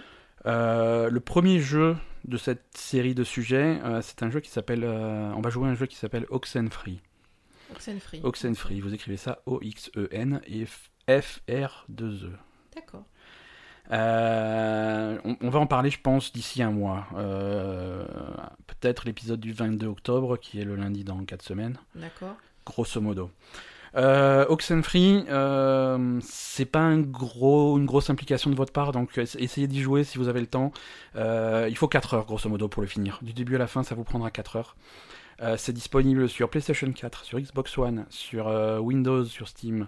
Euh, le premier jeu de cette série de sujets, euh, c'est un jeu qui s'appelle. euh, on va jouer à un jeu qui s'appelle Oxenfree. Oxenfree. Oxenfree, vous écrivez ça O-X-E-N et F-R-2-E. D'accord. Euh, on, on va en parler, je pense, d'ici un mois. Euh, Peut-être l'épisode du 22 octobre, qui est le lundi dans 4 semaines, D'accord. grosso modo. Euh, Oxenfree, euh, c'est pas un gros, une grosse implication de votre part, donc ess- essayez d'y jouer si vous avez le temps. Euh, il faut 4 heures, grosso modo, pour le finir. Du début à la fin, ça vous prendra 4 heures. Euh, c'est disponible sur PlayStation 4, sur Xbox One, sur euh, Windows, sur Steam,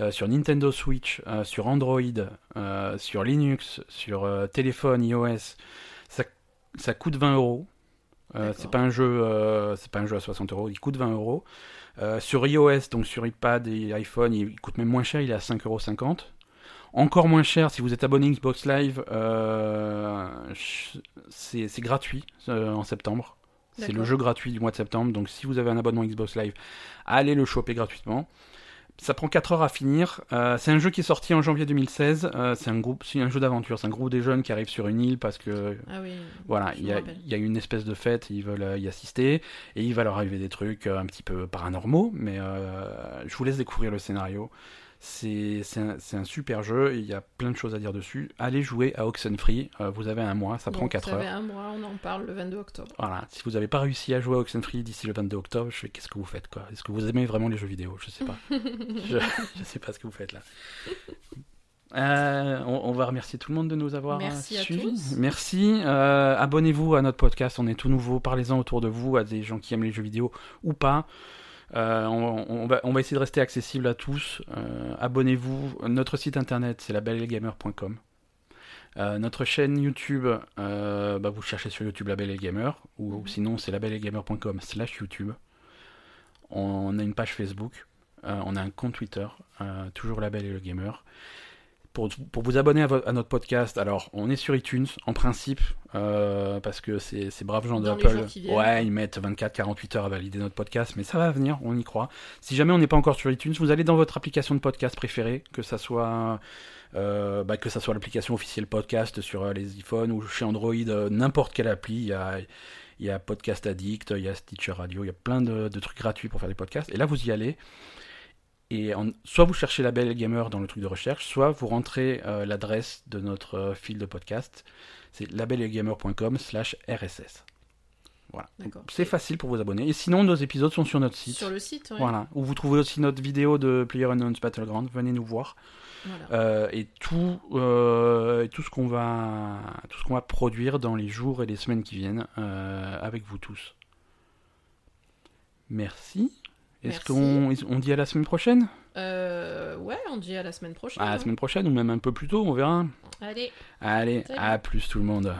euh, sur Nintendo Switch, sur Android, sur Linux, sur téléphone, iOS. Ça, ça coûte 20 euros. C'est pas un jeu, c'est pas un jeu à 60 euros. Il coûte 20 euros. Sur iOS, donc sur iPad et iPhone, il coûte même moins cher. Il est à 5,50 euros. Encore moins cher si vous êtes abonné Xbox Live. euh, c'est c'est gratuit euh, en septembre. C'est le jeu gratuit du mois de septembre. Donc si vous avez un abonnement Xbox Live, allez le choper gratuitement. Ça prend 4 heures à finir. Euh, c'est un jeu qui est sorti en janvier 2016. Euh, c'est un groupe, c'est un jeu d'aventure. C'est un groupe des jeunes qui arrivent sur une île parce que Ah oui. voilà, il y, a, rappelle. il y a une espèce de fête, ils veulent euh, y assister, et il va leur arriver des trucs un petit peu paranormaux, mais euh, je vous laisse découvrir le scénario. C'est un, super jeu, il y a plein de choses à dire dessus. Allez jouer à Oxenfree, euh, vous avez un mois, ça prend Donc, 4 ça fait heures. un mois, on en parle le 22 octobre. Voilà, si vous n'avez pas réussi à jouer à Oxenfree d'ici le 22 octobre, je qu'est-ce que vous faites quoi? Est-ce que vous aimez vraiment les jeux vidéo? Je sais pas. (laughs) je, je sais pas ce que vous faites là. Euh, on, on va remercier tout le monde de nous avoir Merci à suivis. Merci. Euh, Abonnez-vous à notre podcast. On est tout nouveau. Parlez-en autour de vous, à des gens qui aiment les jeux vidéo ou pas. Euh, on, on va, on va essayer de rester accessible à tous. Euh, Abonnez-vous. Notre site internet, c'est labellegamer.com. Euh, notre chaîne YouTube, euh, bah, vous cherchez sur YouTube Label et Gamer, ou Mhm. sinon c'est labellegamer.com slash YouTube. On a une page Facebook, on a un compte Twitter, toujours Label et le Gamer. Pour, pour vous abonner à, vo- à notre podcast, alors on est sur iTunes en principe, euh, parce que ces, ces braves gens d'Apple, ouais, ils mettent 24-48 heures à valider notre podcast, mais ça va venir, on y croit. Si jamais on n'est pas encore sur iTunes, vous allez dans votre application de podcast préférée, que ça soit euh, bah, que ça soit l'application officielle podcast sur euh, les iPhones ou chez Android, n'importe quelle appli, il y a, il y a Podcast Addict, il y a Stitcher Radio, il y a plein de, de trucs gratuits pour faire des podcasts. Et là, vous y allez. Et soit vous cherchez Label Gamer dans le truc de recherche, soit vous rentrez euh, l'adresse de notre euh, fil de podcast. C'est labelgamer.com slash RSS. Voilà. C'est facile pour vous abonner. Et sinon, nos épisodes sont sur notre site. Sur le site, ouais. Voilà. Où vous trouvez aussi notre vidéo de PlayerUnknown's Battleground. Venez nous voir. Voilà. Euh, et tout, tout ce qu'on va, tout ce qu'on va produire dans les jours et les semaines qui viennent avec vous tous. Merci. Est-ce qu'on on dit à la semaine prochaine? Euh, ouais, on dit à la semaine prochaine. À la hein. semaine prochaine ou même un peu plus tôt, on verra. Allez. Allez, Salut. à plus tout le monde.